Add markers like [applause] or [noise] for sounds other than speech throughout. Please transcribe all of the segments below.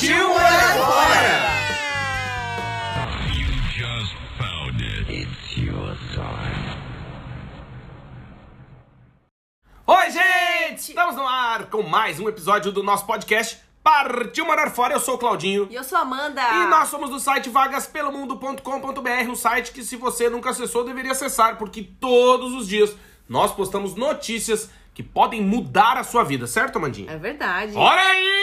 Partiu morar fora! Oi, gente! Estamos no ar com mais um episódio do nosso podcast Partiu Morar Fora. Eu sou o Claudinho. E eu sou a Amanda. E nós somos do site vagaspelomundo.com.br, um site que se você nunca acessou, deveria acessar, porque todos os dias nós postamos notícias que podem mudar a sua vida, certo, Amandinha? É verdade. Olha aí!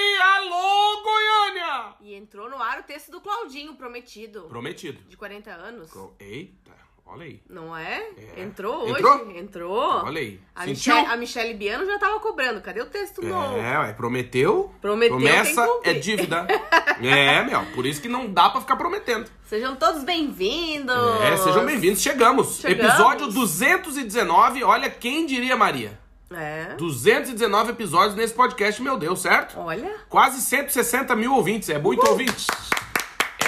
E entrou no ar o texto do Claudinho, prometido. Prometido. De 40 anos. Eita, olha aí. Não é? É. Entrou hoje? Entrou? Entrou. Olha aí. A Sentiu? Michelle, a Michelle Biano já tava cobrando. Cadê o texto novo? É, ué, prometeu. Prometeu, Promessa tem que cumprir. é dívida. [laughs] é, meu, por isso que não dá pra ficar prometendo. Sejam todos bem-vindos. É, sejam bem-vindos. Chegamos. Chegamos. Episódio 219. Olha, quem diria, Maria? É. 219 episódios nesse podcast, meu Deus, certo? Olha. Quase 160 mil ouvintes. É muito ouvintes.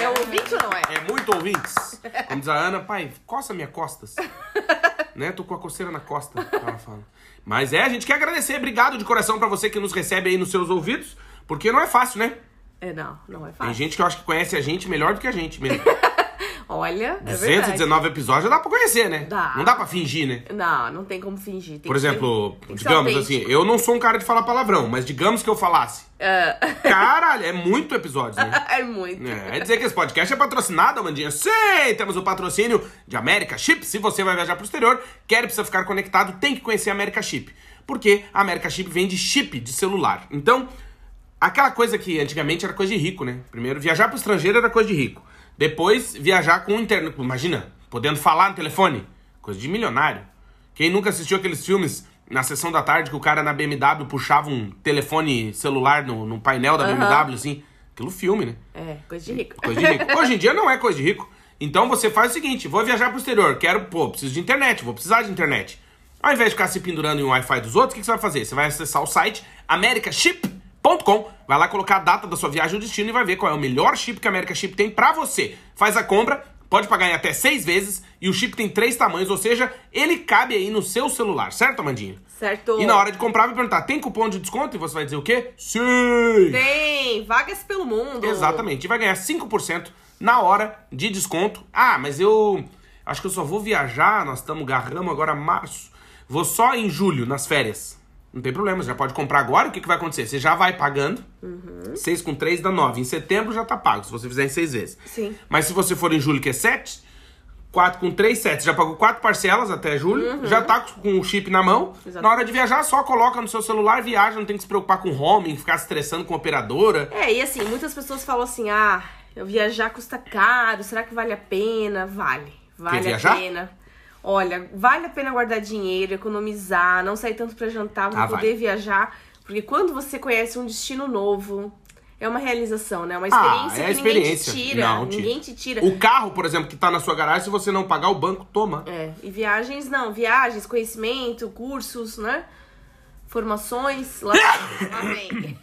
É ouvinte ou não é? É muito ouvintes. Como diz a Ana, pai, coça minha costas. [laughs] né? Tô com a coceira na costa. Ela fala. Mas é, a gente quer agradecer. Obrigado de coração pra você que nos recebe aí nos seus ouvidos. Porque não é fácil, né? É, não. Não é Tem fácil. gente que eu acho que conhece a gente melhor do que a gente mesmo. [laughs] Olha, é verdade. 219 episódios já dá pra conhecer, né? Dá. Não dá pra fingir, né? Não, não tem como fingir. Tem Por exemplo, ser digamos assim, eu não sou um cara de falar palavrão, mas digamos que eu falasse. [laughs] Caralho, é muito episódio, né? [laughs] É muito. É, é dizer que esse podcast é patrocinado, Amandinha. Sim, temos o patrocínio de America Chip. Se você vai viajar pro exterior, quer e precisa ficar conectado, tem que conhecer a America Chip. Porque a America Chip vende chip de celular. Então, aquela coisa que antigamente era coisa de rico, né? Primeiro, viajar pro estrangeiro era coisa de rico. Depois, viajar com internet. Imagina, podendo falar no telefone. Coisa de milionário. Quem nunca assistiu aqueles filmes na sessão da tarde que o cara na BMW puxava um telefone celular no, no painel da BMW, assim? Aquilo filme, né? É, coisa de rico. Coisa de rico. [laughs] Hoje em dia não é coisa de rico. Então você faz o seguinte: vou viajar pro exterior, quero, pô, preciso de internet, vou precisar de internet. Ao invés de ficar se pendurando em um Wi-Fi dos outros, o que, que você vai fazer? Você vai acessar o site americaship.com, vai lá colocar a data da sua viagem e o destino e vai ver qual é o melhor chip que a America Chip tem pra você. Faz a compra, pode pagar em até seis vezes e o chip tem três tamanhos, ou seja, ele cabe aí no seu celular, certo, Amandinha? Certo. E na hora de comprar, vai perguntar: tem cupom de desconto? E você vai dizer o quê? Sim! Tem vagas pelo mundo. Exatamente. E vai ganhar 5% na hora de desconto. Ah, mas eu acho que eu só vou viajar, nós estamos garramos agora março. Vou só em julho, nas férias. Não tem problema, você já pode comprar agora. O que, que vai acontecer? Você já vai pagando. Uhum. 6 com 3 dá 9. Em setembro já tá pago, se você fizer em 6 vezes. Sim. Mas se você for em julho, que é 7, 4 com 3, 7. Já pagou 4 parcelas até julho. Já tá com o chip na mão. Uhum. Exato. Na hora de viajar, só coloca no seu celular, viaja, não tem que se preocupar com roaming, ficar estressando com operadora. É, e assim, muitas pessoas falam assim: ah, eu viajar custa caro, será que vale a pena? Vale. Vale a pena. Olha, vale a pena guardar dinheiro, economizar, não sair tanto pra jantar Ah, poder vai. viajar. Porque quando você conhece um destino novo, é uma realização, né? É uma Ah, experiência é a que ninguém experiência. te tira. Não, tira. ninguém te tira. O carro, por exemplo, que tá na sua garagem, se você não pagar, o banco toma. É, e viagens não, viagens, conhecimento, cursos, né? Formações, lá, lá [laughs] vem.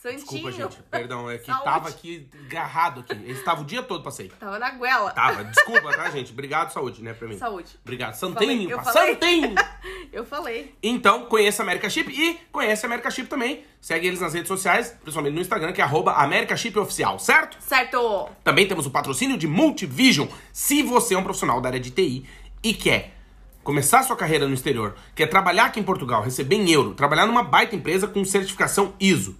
Santinho. Desculpa, gente. Perdão, é que Saúde. tava aqui agarrado aqui. Ele estava o dia todo, passei. Tava na goela. Tava, desculpa, tá, gente? Obrigado, saúde, né, pra mim. Saúde. Obrigado. Santinho, eu falei. Santinho! [laughs] Eu falei. Então, conheça a America Chip e conhece a America Chip também. Segue eles nas redes sociais, principalmente no Instagram, que é arroba Oficial, certo? Certo! Também temos o patrocínio de Multivision. Se você é um profissional da área de TI e quer começar sua carreira no exterior, quer trabalhar aqui em Portugal, receber em euro, trabalhar numa baita empresa com certificação ISO,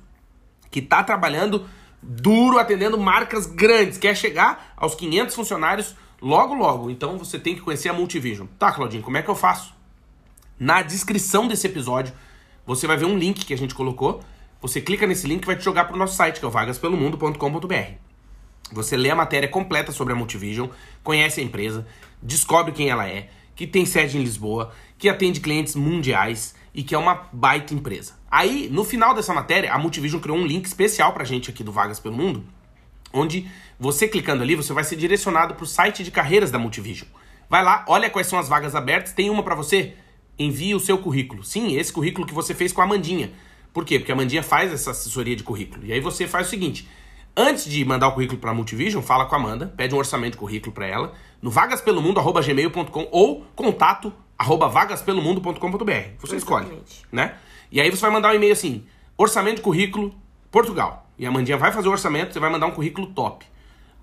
que tá trabalhando duro, atendendo marcas grandes, quer chegar aos 500 funcionários logo logo. Então você tem que conhecer a Multivision. Tá, Claudinho, como é que eu faço? Na descrição desse episódio, você vai ver um link que a gente colocou. Você clica nesse link e vai te jogar pro nosso site, que é o vagaspelomundo.com.br. Você lê a matéria completa sobre a Multivision, conhece a empresa, descobre quem ela é, que tem sede em Lisboa, que atende clientes mundiais e que é uma baita empresa. Aí, no final dessa matéria, a Multivision criou um link especial pra gente aqui do Vagas pelo Mundo, onde você clicando ali, você vai ser direcionado pro site de carreiras da Multivision. Vai lá, olha quais são as vagas abertas, tem uma pra você, envie o seu currículo. Sim, esse currículo que você fez com a Amandinha. Por quê? Porque a Amandinha faz essa assessoria de currículo. E aí você faz o seguinte: antes de mandar o currículo para a Multivision, fala com a Amanda, pede um orçamento de currículo para ela, no vagaspelomundo@gmail.com ou contato arroba vagaspelomundo.com.br. Você escolhe, Exatamente. né? E aí você vai mandar um e-mail assim: orçamento de currículo Portugal. E a Amandinha vai fazer o orçamento, você vai mandar um currículo top.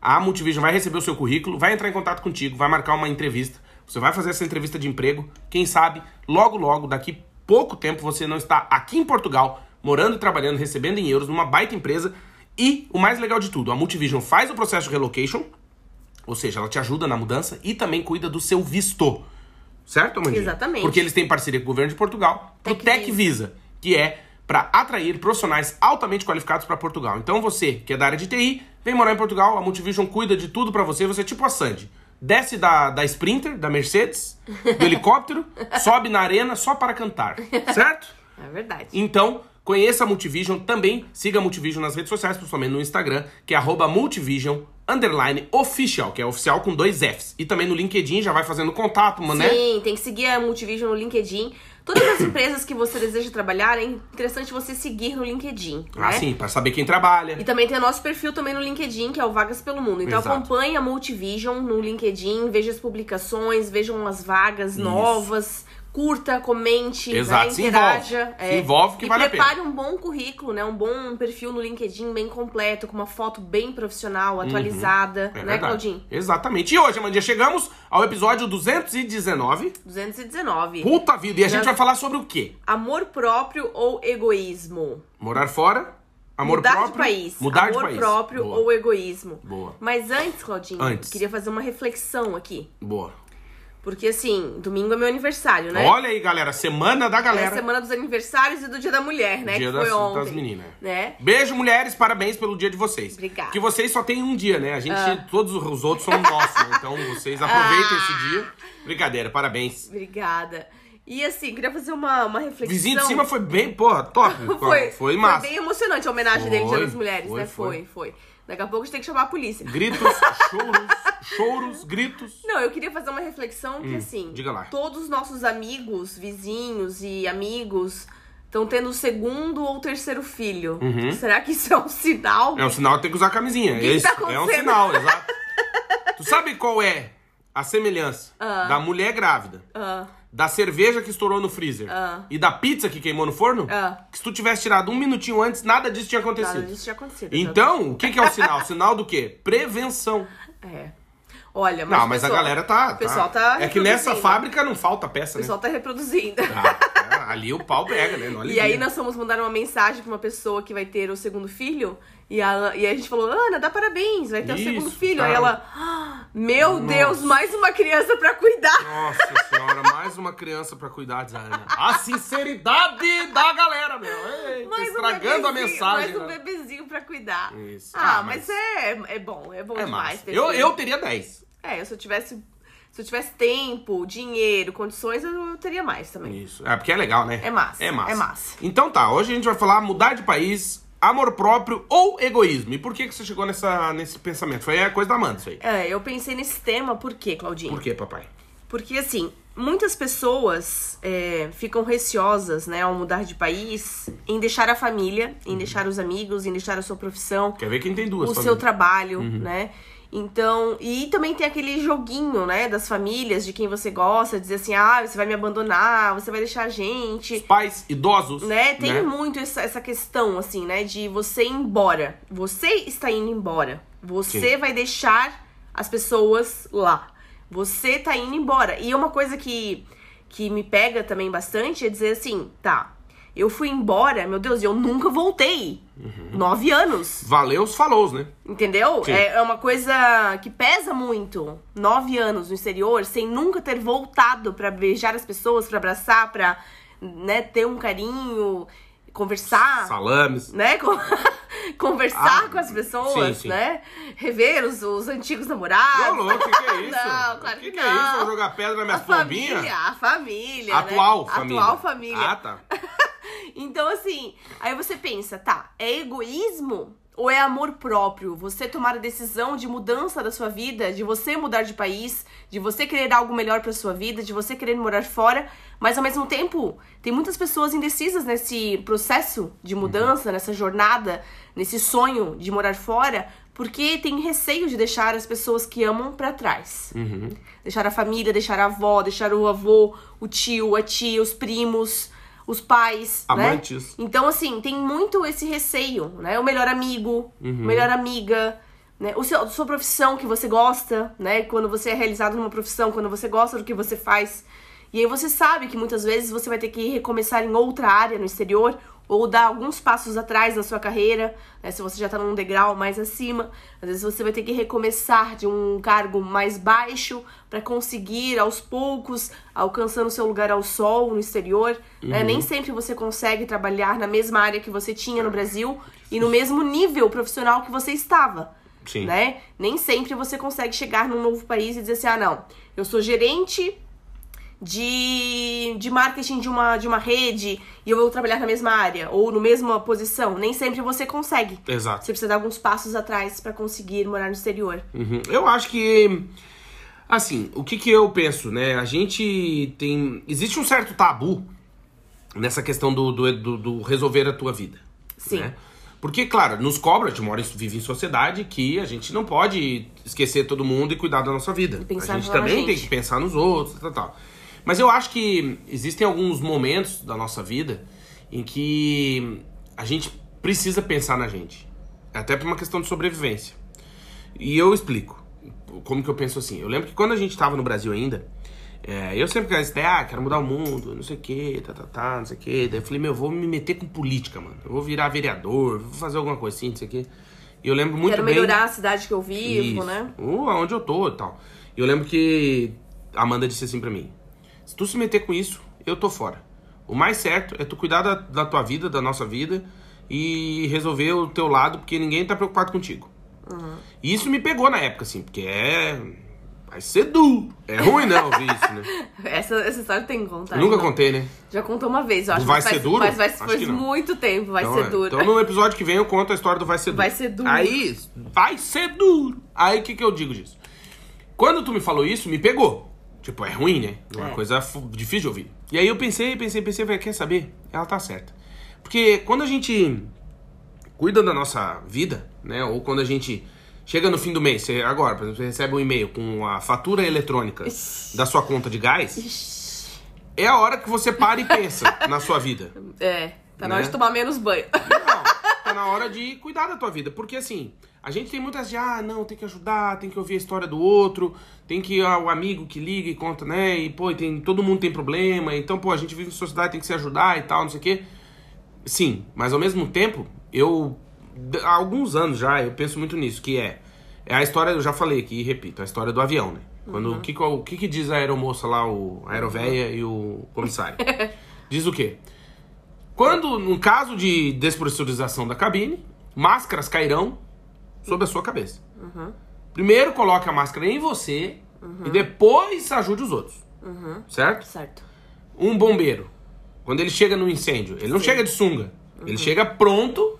A Multivision vai receber o seu currículo, vai entrar em contato contigo, vai marcar uma entrevista. Você vai fazer essa entrevista de emprego. Quem sabe, logo, logo, daqui pouco tempo, você não está aqui em Portugal, morando e trabalhando, recebendo em euros, numa baita empresa. E o mais legal de tudo, a Multivision faz o processo de relocation, ou seja, ela te ajuda na mudança e também cuida do seu visto. Certo, Amandinha? Exatamente. Porque eles têm parceria com o governo de Portugal, pro Tech Tech Visa, que é para atrair profissionais altamente qualificados para Portugal. Então você, que é da área de TI, vem morar em Portugal, a Multivision cuida de tudo para você, você é tipo a Sandy. Desce da, da Sprinter, da Mercedes, do [laughs] helicóptero, sobe na arena só para cantar, [laughs] certo? É verdade. Então, conheça a Multivision também, siga a Multivision nas redes sociais, principalmente no Instagram, que é arroba Multivision underline official, que é oficial com dois Fs. E também no LinkedIn, já vai fazendo contato, mano, né? Sim, tem que seguir a Multivision no LinkedIn. Todas as empresas que você deseja trabalhar, é interessante você seguir no LinkedIn, Ah, né? sim, para saber quem trabalha. E também tem o nosso perfil também no LinkedIn, que é o Vagas pelo Mundo. Então Exato. acompanhe a Multivision no LinkedIn, veja as publicações, vejam as vagas Isso. novas, curta, comente, Exato, né, se interaja. envolve. Se envolve que e vale a pena. prepare um bom currículo, né? Um bom perfil no LinkedIn, bem completo, com uma foto bem profissional, atualizada, É né, verdade. Claudinho? Exatamente. E hoje, Amandinha, chegamos ao episódio 219. 219. Puta vida. E a gente vai falar sobre o quê? Amor próprio ou egoísmo? Morar fora, amor mudar próprio. de país. Mudar Amor de país. próprio Boa. ou egoísmo. Boa. Mas antes, Claudinho, Antes. queria fazer uma reflexão aqui. Boa. Porque assim, domingo é meu aniversário, né? Olha aí, galera. Semana da É galera. a semana dos aniversários e do Dia da Mulher, né? Dia que foi das, ontem. das meninas. Né? Beijo, mulheres. Parabéns pelo dia de vocês. Obrigada. Que vocês só têm um dia, né? A gente, Ah. todos os outros são nossos. né? Então, vocês aproveitem [laughs] esse dia. Brincadeira, parabéns. Obrigada. E assim, queria fazer uma, uma reflexão. Vizinho de cima foi bem, porra, top. [laughs] foi, foi massa. bem emocionante a homenagem dele, Dia Foi, das Mulheres, foi, né? foi. Foi, foi. Daqui a pouco a gente tem que chamar a polícia. Gritos, [laughs] choros, choros, gritos. Não, eu queria fazer uma reflexão que, assim, Hum, diga lá. todos os nossos amigos, vizinhos e amigos estão tendo o segundo ou terceiro filho. Será que isso é um sinal? Uhum. É um sinal que tem que usar camisinha. que Esse tá é um sinal, exato. [laughs] tu sabe qual é a semelhança da mulher grávida, Ah, da cerveja que estourou no freezer Ah. e da pizza que queimou no forno? Ah. Que se tu tivesse tirado um minutinho antes, nada disso tinha acontecido. nada disso tinha acontecido. Então, o que, que é o sinal? [laughs] sinal do quê? Prevenção. É. Olha, mas. não, mas a pessoal- galera tá. O pessoal tá. É que nessa fábrica não falta peça, O pessoal né? tá reproduzindo. Ah, ali o pau pega, né? E aí nós fomos mandar uma mensagem pra uma pessoa que vai ter o segundo filho. E, ela, e a gente falou, Ana, dá parabéns, vai ter o Isso, segundo filho. tá. Aí ela, "Ah, meu Nossa. Deus, mais uma criança pra cuidar. Nossa senhora, mais uma criança pra cuidar da Ana. A sinceridade da galera, meu. Ei, tá Mais um estragando a bebezinho- mensagem. Mais um né? bebezinho pra cuidar. Isso. Ah, Ah, mas, mas- é, é bom, é bom É demais. Eu, eu teria 10. É, se eu tivesse. Se eu tivesse tempo, dinheiro, condições, eu teria mais também. Isso. É porque é legal, né? É massa, É massa. é massa. Então tá, hoje a gente vai falar mudar de país, amor próprio ou egoísmo. E por que, que você chegou nessa, nesse pensamento? Foi a coisa da Amanda, isso aí. É, eu pensei nesse tema, por quê, Claudinho? Por quê, papai? Porque, assim, muitas pessoas é, ficam receosas, né, ao mudar de país, em deixar a família, em Uhum. deixar os amigos, em deixar a sua profissão, Quer ver quem tem duas o seu famílias? trabalho, Uhum. né? Então, e também tem aquele joguinho, né, das famílias, de quem você gosta, dizer assim, ah, você vai me abandonar, você vai deixar a gente. Pais idosos. Né? Tem muito essa, essa questão, assim, né? De você ir embora. Você está indo embora. Você Sim. vai deixar as pessoas lá. Você tá indo embora. E uma coisa que, que me pega também bastante é dizer assim, tá, eu fui embora, meu Deus, e eu nunca voltei. Nove anos. Valeu os falous, né? Entendeu? Sim. É, é uma coisa que pesa muito. Nove anos no exterior, sem nunca ter voltado pra beijar as pessoas, pra abraçar, pra né, ter um carinho, conversar, Salames. né? Com- [laughs] conversar Ah, com as pessoas, sim, sim. né? Rever os, os antigos namorados. Ô, louco, o que, que é [laughs] isso? Não, claro que, que que é isso? não. Vou jogar pedra na minha a pombinha? família, a família, Atual né? família. Atual família. Ah, tá. [laughs] Então, assim, aí você pensa, tá, é egoísmo ou é amor próprio? Você tomar a decisão de mudança da sua vida, de você mudar de país, de você querer algo melhor pra sua vida, de você querer morar fora, mas ao mesmo tempo, tem muitas pessoas indecisas nesse processo de mudança, nessa jornada, nesse sonho de morar fora, porque tem receio de deixar as pessoas que amam pra trás. Uhum. Deixar a família, deixar a avó, deixar o avô, o tio, a tia, os primos, os pais, Amantes. né? Então, assim, tem muito esse receio, né? O melhor amigo, Uhum. melhor amiga, né? O seu, a sua profissão que você gosta, né? Quando você é realizado numa profissão, quando você gosta do que você faz. E aí você sabe que muitas vezes você vai ter que recomeçar em outra área no exterior ou dar alguns passos atrás na sua carreira, né? Se você já tá num degrau mais acima, às vezes você vai ter que recomeçar de um cargo mais baixo para conseguir aos poucos alcançando seu lugar ao sol no exterior, né? Nem sempre você consegue trabalhar na mesma área que você tinha no Brasil e no mesmo nível profissional que você estava Sim. né? Nem sempre você consegue chegar num novo país e dizer assim, ah, não, eu sou gerente de, de marketing de uma, de uma rede e eu vou trabalhar na mesma área ou no mesma posição. Nem sempre você consegue. Exato. Você precisa dar alguns passos atrás pra conseguir morar no exterior. Uhum. Eu acho que. Assim, o que, que eu penso, né? A gente tem. Existe um certo tabu nessa questão do, do, do- do resolver a tua vida. Sim. né? Porque, claro, nos cobra, a gente mora, e vive em sociedade, que a gente não pode esquecer todo mundo e cuidar da nossa vida. a gente também tem gente. que pensar nos outros, tal, tal. Mas eu acho que existem alguns momentos da nossa vida em que a gente precisa pensar na gente. Até por uma questão de sobrevivência. E eu explico como que eu penso assim. Eu lembro que quando a gente tava no Brasil ainda, é, eu sempre queria dizer, ah, quero mudar o mundo, não sei o que, tá, tá, tá, não sei o que. Daí eu falei, meu, eu vou me meter com política, mano. Eu vou virar vereador, vou fazer alguma coisa assim, não sei o que. E eu lembro muito Quero bem... melhorar a cidade que eu vivo, Isso. né? Uh, aonde eu tô e tal. E eu lembro que a Amanda disse assim pra mim: se tu se meter com isso, eu tô fora. O mais certo é tu cuidar da, da tua vida, da nossa vida e resolver o teu lado, porque ninguém tá preocupado contigo. E isso me pegou na época, assim, porque é. Vai ser duro. É ruim, né? Ouvir isso, né? [laughs] Essa, essa história tem que contar. Eu nunca não. contei, né? Já contou uma vez, eu acho. Vai Ser faz, Duro? Mas Acho faz não. muito tempo, vai então, ser é. duro. Então no episódio que vem eu conto a história do Vai Ser Duro. Vai Ser Duro. Aí, vai ser duro. Aí o que, que eu digo disso? Quando tu me falou isso, me pegou. Tipo, é ruim, né? É uma É. coisa difícil de ouvir. E aí eu pensei, pensei, pensei, falei, quer saber? Ela tá certa. Porque quando a gente cuida da nossa vida, né? Ou quando a gente chega no fim do mês, você, agora, por exemplo, você recebe um e-mail com a fatura eletrônica da sua conta de gás, é a hora que você para e pensa [laughs] na sua vida. É, tá na hora Né? de tomar menos banho. Não, tá na hora de cuidar da tua vida. Porque assim, a gente tem muitas de, ah, não, tem que ajudar, tem que ouvir a história do outro, tem que ah, o amigo que liga e conta, né? E, pô, tem, todo mundo tem problema, então, pô, a gente vive em sociedade, tem que se ajudar e tal, não sei o quê. Sim, mas ao mesmo tempo, eu, há alguns anos já, eu penso muito nisso, que é, é a história, eu já falei aqui e repito, a história do avião, né? Quando, o, que, que- o que que diz a aeromoça lá, o, a aerovéia e o comissário? [laughs] diz o quê? Quando, no caso de despressurização da cabine, máscaras cairão sobre a sua cabeça. Primeiro coloque a máscara em você e depois ajude os outros. Certo? Certo. Um bombeiro, quando ele chega no incêndio, ele não chega de sunga. Ele chega pronto.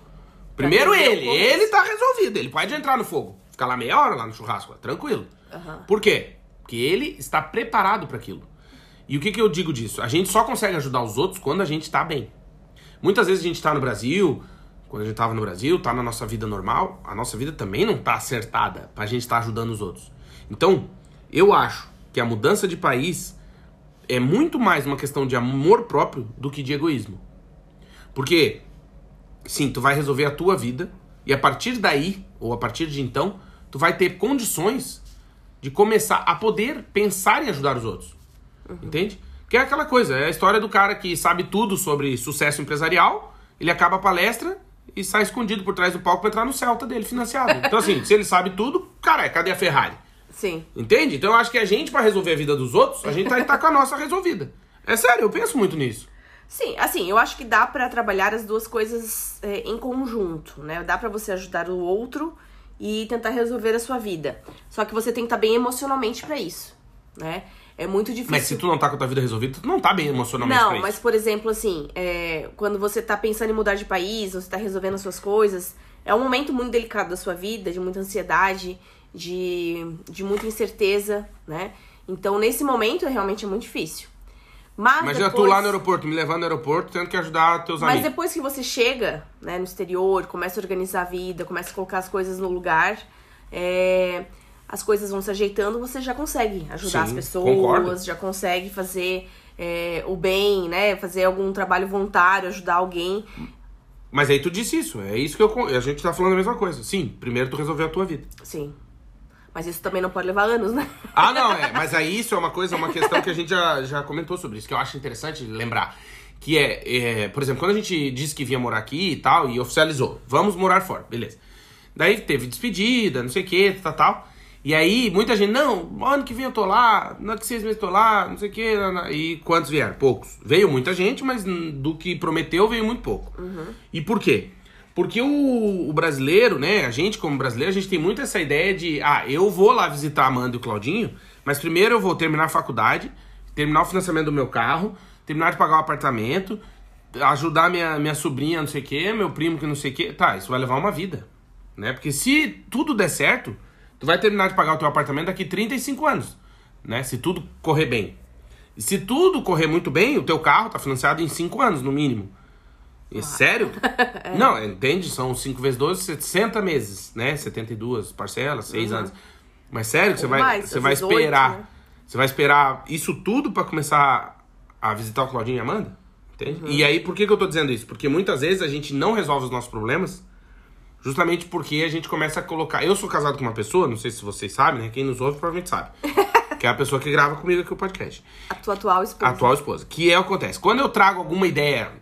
Primeiro ele, ele tá resolvido. Ele pode entrar no fogo. Ficar lá meia hora lá no churrasco, tranquilo. Aham. Por quê? Porque ele está preparado para aquilo. E o que, que eu digo disso? A gente só consegue ajudar os outros quando a gente tá bem. Muitas vezes a gente tá no Brasil, quando a gente tava no Brasil, tá na nossa vida normal, a nossa vida também não tá acertada pra gente estar ajudando os outros. Então, eu acho que a mudança de país é muito mais uma questão de amor próprio do que de egoísmo. Porque, sim, tu vai resolver a tua vida e a partir daí, ou a partir de então, tu vai ter condições de começar a poder pensar em ajudar os outros. Entende? Que é aquela coisa, é a história do cara que sabe tudo sobre sucesso empresarial, ele acaba a palestra e sai escondido por trás do palco pra entrar no Celta dele, financiado. Então, assim, se ele sabe tudo, cara, cadê a Ferrari? Sim. Entende? Então eu acho que a gente, pra resolver a vida dos outros, a gente tá, tá com a nossa resolvida. É sério, eu penso muito nisso. Sim, assim, eu acho que dá pra trabalhar as duas coisas é, em conjunto, né? Dá pra você ajudar o outro e tentar resolver a sua vida. Só que você tem que estar bem emocionalmente pra isso, né? É muito difícil. Mas se tu não tá com a tua vida resolvida, tu não tá bem emocionalmente Não, mas por exemplo, assim, é, quando você tá pensando em mudar de país, você tá resolvendo as suas coisas, é um momento muito delicado da sua vida, de muita ansiedade, de, de muita incerteza, né? Então, nesse momento, realmente é muito difícil. Mas Imagina tu depois... lá no aeroporto, me levando no aeroporto, tendo que ajudar teus Mas amigos. depois que você chega, né, no exterior, começa a organizar a vida, começa a colocar as coisas no lugar, é, as coisas vão se ajeitando, você já consegue ajudar Sim, as pessoas, concordo. já consegue fazer é, o bem, né? Fazer algum trabalho voluntário, ajudar alguém. Mas aí tu disse isso, é isso que eu. A gente tá falando a mesma coisa. Sim, primeiro tu resolveu a tua vida. Sim. Mas isso também não pode levar anos, né? Ah, não, é. Mas aí isso é uma coisa, uma questão que a gente já, já comentou sobre isso, que eu acho interessante lembrar. Que é, é, por exemplo, quando a gente disse que vinha morar aqui e tal, e oficializou, vamos morar fora, beleza. Daí teve despedida, não sei o que, tal, tal. E aí muita gente, não, ano que vem eu tô lá, no que seis meses eu tô lá, não sei o que. E quantos vieram? Poucos. Veio muita gente, mas do que prometeu veio muito pouco. E por quê? Porque o, o brasileiro, né, a gente como brasileiro, a gente tem muito essa ideia de, ah, eu vou lá visitar a Amanda e o Claudinho, mas primeiro eu vou terminar a faculdade, terminar o financiamento do meu carro, terminar de pagar o apartamento, ajudar minha, minha sobrinha, não sei o quê, meu primo que não sei o quê. Tá, isso vai levar uma vida, né? Porque se tudo der certo, tu vai terminar de pagar o teu apartamento daqui 35 anos, né? Se tudo correr bem. E se tudo correr muito bem, o teu carro tá financiado em 5 anos, no mínimo. E sério? [laughs] Não, entende? São 5 vezes 12, 60 meses, né? 72 parcelas, 6 anos. Mas sério que você vai, mais, você vai esperar. né? Você vai esperar isso tudo pra começar a visitar o Claudinho e a Amanda? Entende? E aí, por que, que eu tô dizendo isso? Porque muitas vezes a gente não resolve os nossos problemas justamente porque a gente começa a colocar. Eu sou casado com uma pessoa, não sei se vocês sabem, né? Quem nos ouve provavelmente sabe. [laughs] que é a pessoa que grava comigo aqui o podcast. A tua atual esposa. A atual esposa. Que é o que acontece. Quando eu trago alguma ideia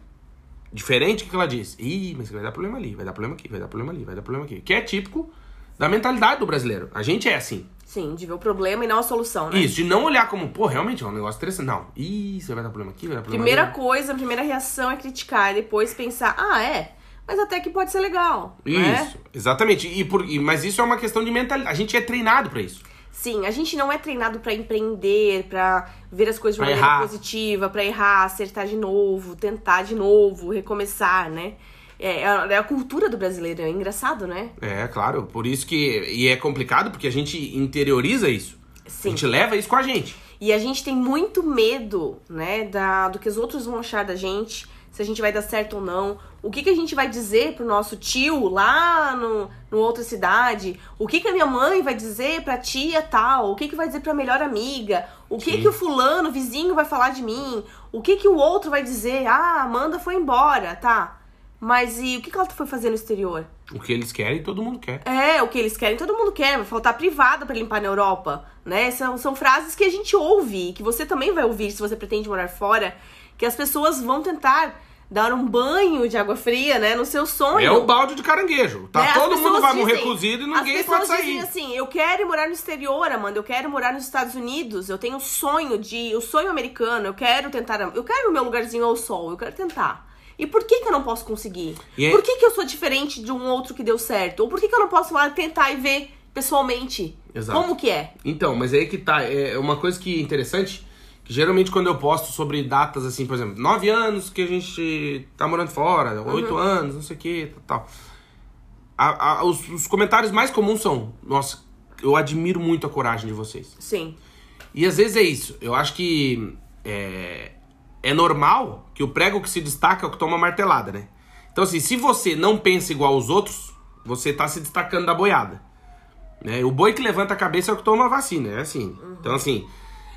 diferente, o que que ela diz? Ih, mas vai dar problema ali, vai dar problema aqui, vai dar problema ali, vai dar problema aqui. Que é típico da mentalidade do brasileiro. A gente é assim. Sim, de ver o problema e não a solução, né? Isso, de não olhar como, pô, realmente é um negócio interessante. Não. Ih, você vai dar problema aqui, vai dar problema Primeira ali. coisa, a primeira reação é criticar, e depois pensar, ah, é, mas até que pode ser legal. né? Isso, exatamente. E por, e- mas isso é uma questão de mentalidade. A gente é treinado pra isso. Sim, a gente não é treinado pra empreender, pra ver as coisas de uma maneira positiva, pra errar, acertar de novo, tentar de novo, recomeçar, né? É, é a- é a cultura do brasileiro, é engraçado, né? É, claro. Por isso que. E é complicado porque a gente interioriza isso. Sim. A gente leva isso com a gente. E a gente tem muito medo, né, da, do que os outros vão achar da gente, se a gente vai dar certo ou não. O que, que a gente vai dizer pro nosso tio lá no, no outra cidade? O que, que a minha mãe vai dizer pra tia tal? O que, que vai dizer pra melhor amiga? O que, Sim. que o fulano, o vizinho, vai falar de mim? O que, que o outro vai dizer? Ah, Amanda foi embora, tá. Mas e o que, que ela foi fazer no exterior? O que eles querem, todo mundo quer. É, o que eles querem, todo mundo quer. Vai faltar privada pra limpar na Europa, né? São, são frases que a gente ouve, que você também vai ouvir se você pretende morar fora, que as pessoas vão tentar dar um banho de água fria, né, no seu sonho. É o balde de caranguejo. Tá né? Todo mundo vai morrer cozido e ninguém pode sair. dizem assim, eu quero morar no exterior, Amanda, eu quero morar nos Estados Unidos, eu tenho o sonho de, o sonho americano, eu quero tentar, eu quero o meu lugarzinho ao sol, eu quero tentar. E por que que eu não posso conseguir? E é- Por que que eu sou diferente de um outro que deu certo? Ou por que que eu não posso lá tentar e ver pessoalmente Exato. como que é? Então, mas aí que tá. É uma coisa que é interessante, geralmente quando eu posto sobre datas assim, por exemplo, nove anos que a gente tá morando fora, oito Uhum. anos, não sei o que, tal. A- a- os, os comentários mais comuns são, nossa, eu admiro muito a coragem de vocês. Sim. E às vezes é isso. Eu acho que é, é normal que o prego que se destaca é o que toma martelada, né? Então, assim, se você não pensa igual aos outros, você tá se destacando da boiada. Né? O boi que levanta a cabeça é o que toma a vacina, é assim. Então, assim,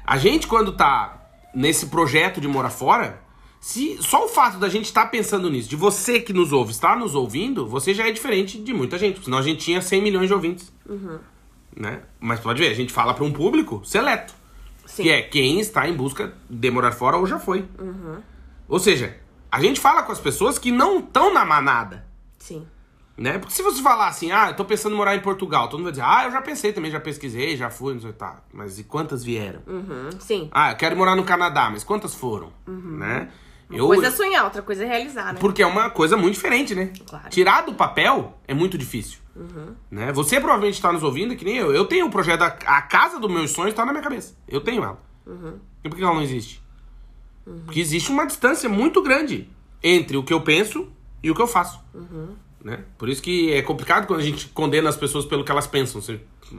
a gente quando tá nesse projeto de morar fora, se só o fato da gente estar pensando nisso, de você que nos ouve estar nos ouvindo, você já é diferente de muita gente. Senão a gente tinha 100 milhões de ouvintes. Né? Mas pode ver, a gente fala para um público seleto. Sim. Que é quem está em busca de morar fora ou já foi. Ou seja, a gente fala com as pessoas que não estão na manada. Sim. Né? Porque se você falar assim, ah, eu tô pensando em morar em Portugal, todo mundo vai dizer, ah, eu já pensei também, já pesquisei, já fui, não sei, tá. Mas e quantas vieram? Uhum. Sim. Ah, eu quero morar no Canadá, mas quantas foram? Né? Uma Eu- coisa é sonhar, outra coisa é realizar, né? Porque é uma coisa muito diferente, né? Claro. Tirar do papel é muito difícil. Né? Você provavelmente está nos ouvindo, que nem eu. Eu tenho o projeto, da, a casa dos meus sonhos está na minha cabeça. Eu tenho ela. E por que ela não existe? Porque existe uma distância muito grande entre o que eu penso e o que eu faço. Né? Por isso que é complicado quando a gente condena as pessoas pelo que elas pensam.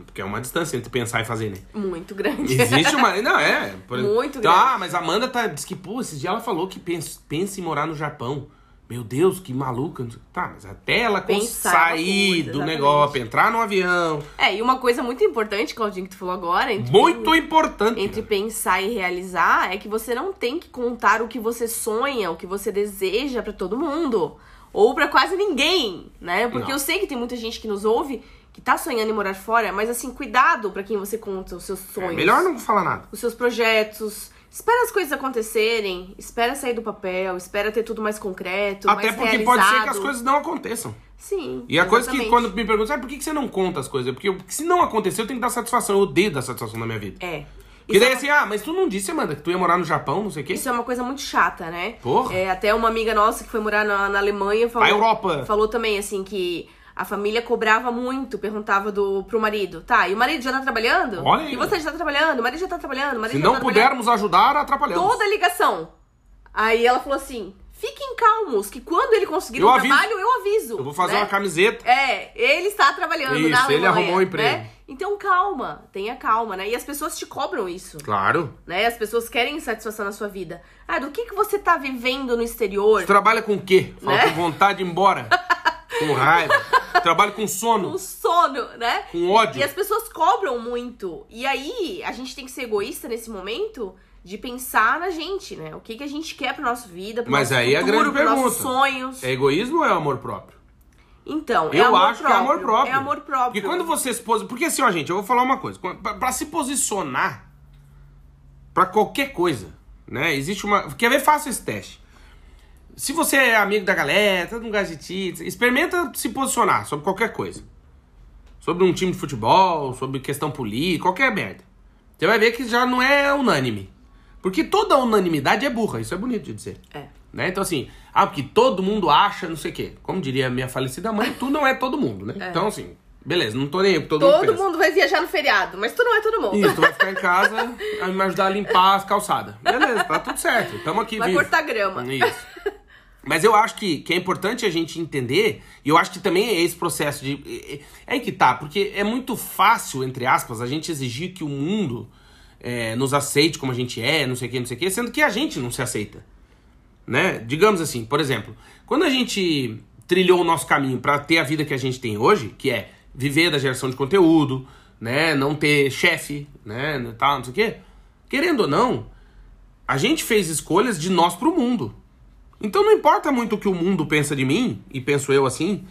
Porque é uma distância entre pensar e fazer, né? Muito grande. Existe uma. [laughs] Não, é. Por... Muito Tá, grande. mas a Amanda tá, diz que, pô, esses dias ela falou que pensa, pensa em morar no Japão. Meu Deus, que maluca. Tá, mas até ela Pensar sair coisa, do negócio, entrar no avião. É, e uma coisa muito importante, Claudinho, que tu falou agora, entre, Muito importante. entre pensar e realizar, é que você não tem que contar o que você sonha, o que você deseja pra todo mundo. Ou pra quase ninguém, né? Porque Não. eu sei que tem muita gente que nos ouve que tá sonhando em morar fora, mas assim, cuidado pra quem você conta os seus sonhos. É melhor não falar nada. os seus projetos. Espera as coisas acontecerem, espera sair do papel, espera ter tudo mais concreto, Até mais porque realizado. pode ser que as coisas não aconteçam. Sim. E a coisa que exatamente. quando me perguntam, sabe por que que você não conta as coisas? Porque, eu- porque se não acontecer, eu tenho que dar satisfação. Eu odeio dar satisfação na minha vida. É. Isso daí é, assim, ah, mas tu não disse, Amanda, que tu ia morar no Japão, não sei o quê? isso é uma coisa muito chata, né? Porra. É, até uma amiga nossa que foi morar na, na Alemanha falou, A Europa. falou também, assim, que a família cobrava muito, perguntava do, pro marido, tá, e o marido já tá trabalhando? Olha aí. E você já tá trabalhando? O marido já tá trabalhando? O marido Se já não tá trabalhando? pudermos ajudar, atrapalhamos. Toda a ligação. Aí ela falou assim, fiquem calmos, que quando ele conseguir Eu um aviso. trabalho, eu aviso. Eu vou fazer né? uma camiseta. É, ele está trabalhando Isso, na ele Alemanha, arrumou um emprego. Né? Então calma, tenha calma, né? E as pessoas te cobram isso, Claro. né? As pessoas querem satisfação na sua vida. Ah, do que, que você tá vivendo no exterior? Tu trabalha com o quê? Fala Né? com vontade de ir embora. [laughs] com raiva. Trabalho com sono. Com sono, né? Com ódio. E as pessoas cobram muito. E aí, a gente tem que ser egoísta nesse momento de pensar na gente, né? O que, que a gente quer pra nossa vida, pro Mas nosso aí é a futuro, grande pros nossos pergunta. sonhos. É egoísmo ou é amor próprio? Então, é Eu amor acho que é amor próprio. É amor próprio. Porque quando você se posi... Porque assim, ó, gente, eu vou falar uma coisa. Pra, pra se posicionar pra qualquer coisa, né? Existe uma. Quer ver? Faça esse teste. Se você é amigo da galera, todo mundo gosta de ti, experimenta se posicionar sobre qualquer coisa. Sobre um time de futebol, sobre questão política, qualquer merda. Você vai ver que já não é unânime. Porque toda unanimidade é burra, isso é bonito de dizer. É. Né? Então, assim, ah, porque todo mundo acha, não sei o quê. Como diria minha falecida mãe, tu não é todo mundo, né? Então, assim, beleza, não tô nem aí, todo, mundo Todo mundo vai viajar no feriado, mas tu não é todo mundo. Isso, tu vai ficar em [laughs] casa a me ajudar a limpar as calçadas. Beleza, tá tudo certo. Tamo aqui Vai vivo. cortar grama. Isso. Mas eu acho que, que é importante a gente entender, e eu acho que também é esse processo de. É aí que tá, porque é muito fácil, entre aspas, a gente exigir que o mundo é, nos aceite como a gente é, não sei o que, não sei o que, sendo que a gente não se aceita. Né? Digamos assim, por exemplo, quando a gente trilhou o nosso caminho para ter a vida que a gente tem hoje, que é viver da geração de conteúdo, né, não ter chefe, né, tal, não sei o quê, querendo ou não, a gente fez escolhas de nós pro mundo. Então não importa muito o que o mundo pensa de mim, e penso eu assim.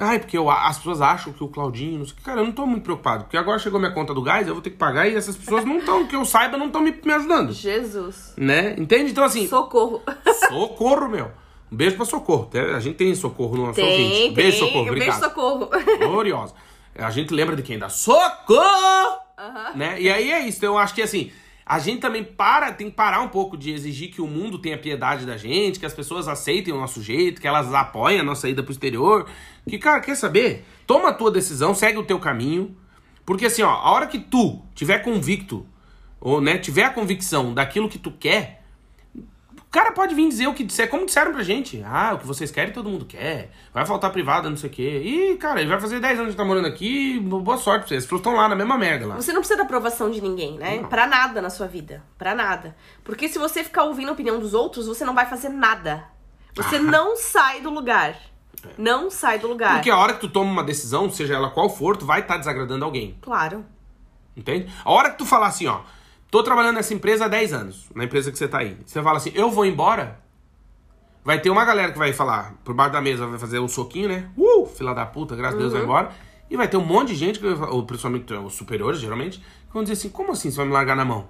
Ai, porque eu- as pessoas acham que o Claudinho, não sei. Cara, eu não tô muito preocupado, porque agora chegou minha conta do gás, eu vou ter que pagar e essas pessoas não estão, que eu saiba, não estão me, me ajudando. Jesus. Né? Entende? Então, assim, Socorro. [laughs] socorro, meu. Um beijo pra socorro. Tem- A gente tem socorro no nosso Tem, ouvinte. tem. Beijo, socorro. Um Obrigado. beijo, socorro. [laughs] Gloriosa. A gente lembra de quem dá socorro! Aham. Né? E aí é isso. Então eu acho que assim, a gente também para, tem que parar um pouco de exigir que o mundo tenha piedade da gente, que as pessoas aceitem o nosso jeito, que elas apoiem a nossa ida pro exterior. Que, cara, quer saber? Toma a tua decisão, segue o teu caminho. Porque assim, ó, a hora que tu tiver convicto, ou né, tiver a convicção daquilo que tu quer, o cara pode vir dizer o que disser, como disseram pra gente. Ah, o que vocês querem, todo mundo quer. Vai faltar privada, não sei o quê. E, cara, ele vai fazer 10 anos de tá morando aqui, boa sorte pra vocês. As pessoas estão lá na mesma merda lá. Você não precisa da aprovação de ninguém, né? Não. Pra nada na sua vida. Pra nada. Porque se você ficar ouvindo a opinião dos outros, você não vai fazer nada. Você não sai do lugar. Não sai do lugar. Porque a hora que tu toma uma decisão, seja ela qual for, tu vai estar desagradando alguém. Claro. Entende? A hora que tu falar assim, ó, tô trabalhando nessa empresa há 10 anos, na empresa que você tá aí. Você fala assim, eu vou embora. Vai ter uma galera que vai falar por baixo da mesa, vai fazer o soquinho, né? Uh, fila da puta, graças a Deus vai embora. E vai ter um monte de gente, que ou principalmente os superiores, geralmente, que vão dizer assim, como assim você vai me largar na mão?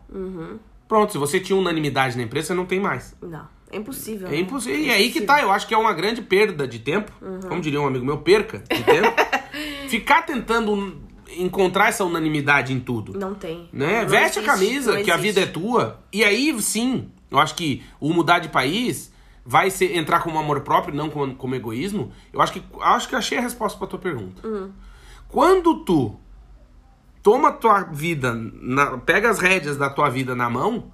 Pronto, se você tinha unanimidade na empresa, você não tem mais. Não. É impossível. É né? impossível. E aí que tá, eu acho que é uma grande perda de tempo. Como diria um amigo meu, perca de tempo. [laughs] Ficar tentando encontrar essa unanimidade em tudo. Não tem. Né? Não Veste existe, a camisa, que a vida é tua. E aí sim, eu acho que o mudar de país vai ser entrar como amor próprio, não como, como egoísmo, eu acho que acho que achei a resposta pra tua pergunta. Quando tu toma tua vida, na- pega as rédeas da tua vida na mão,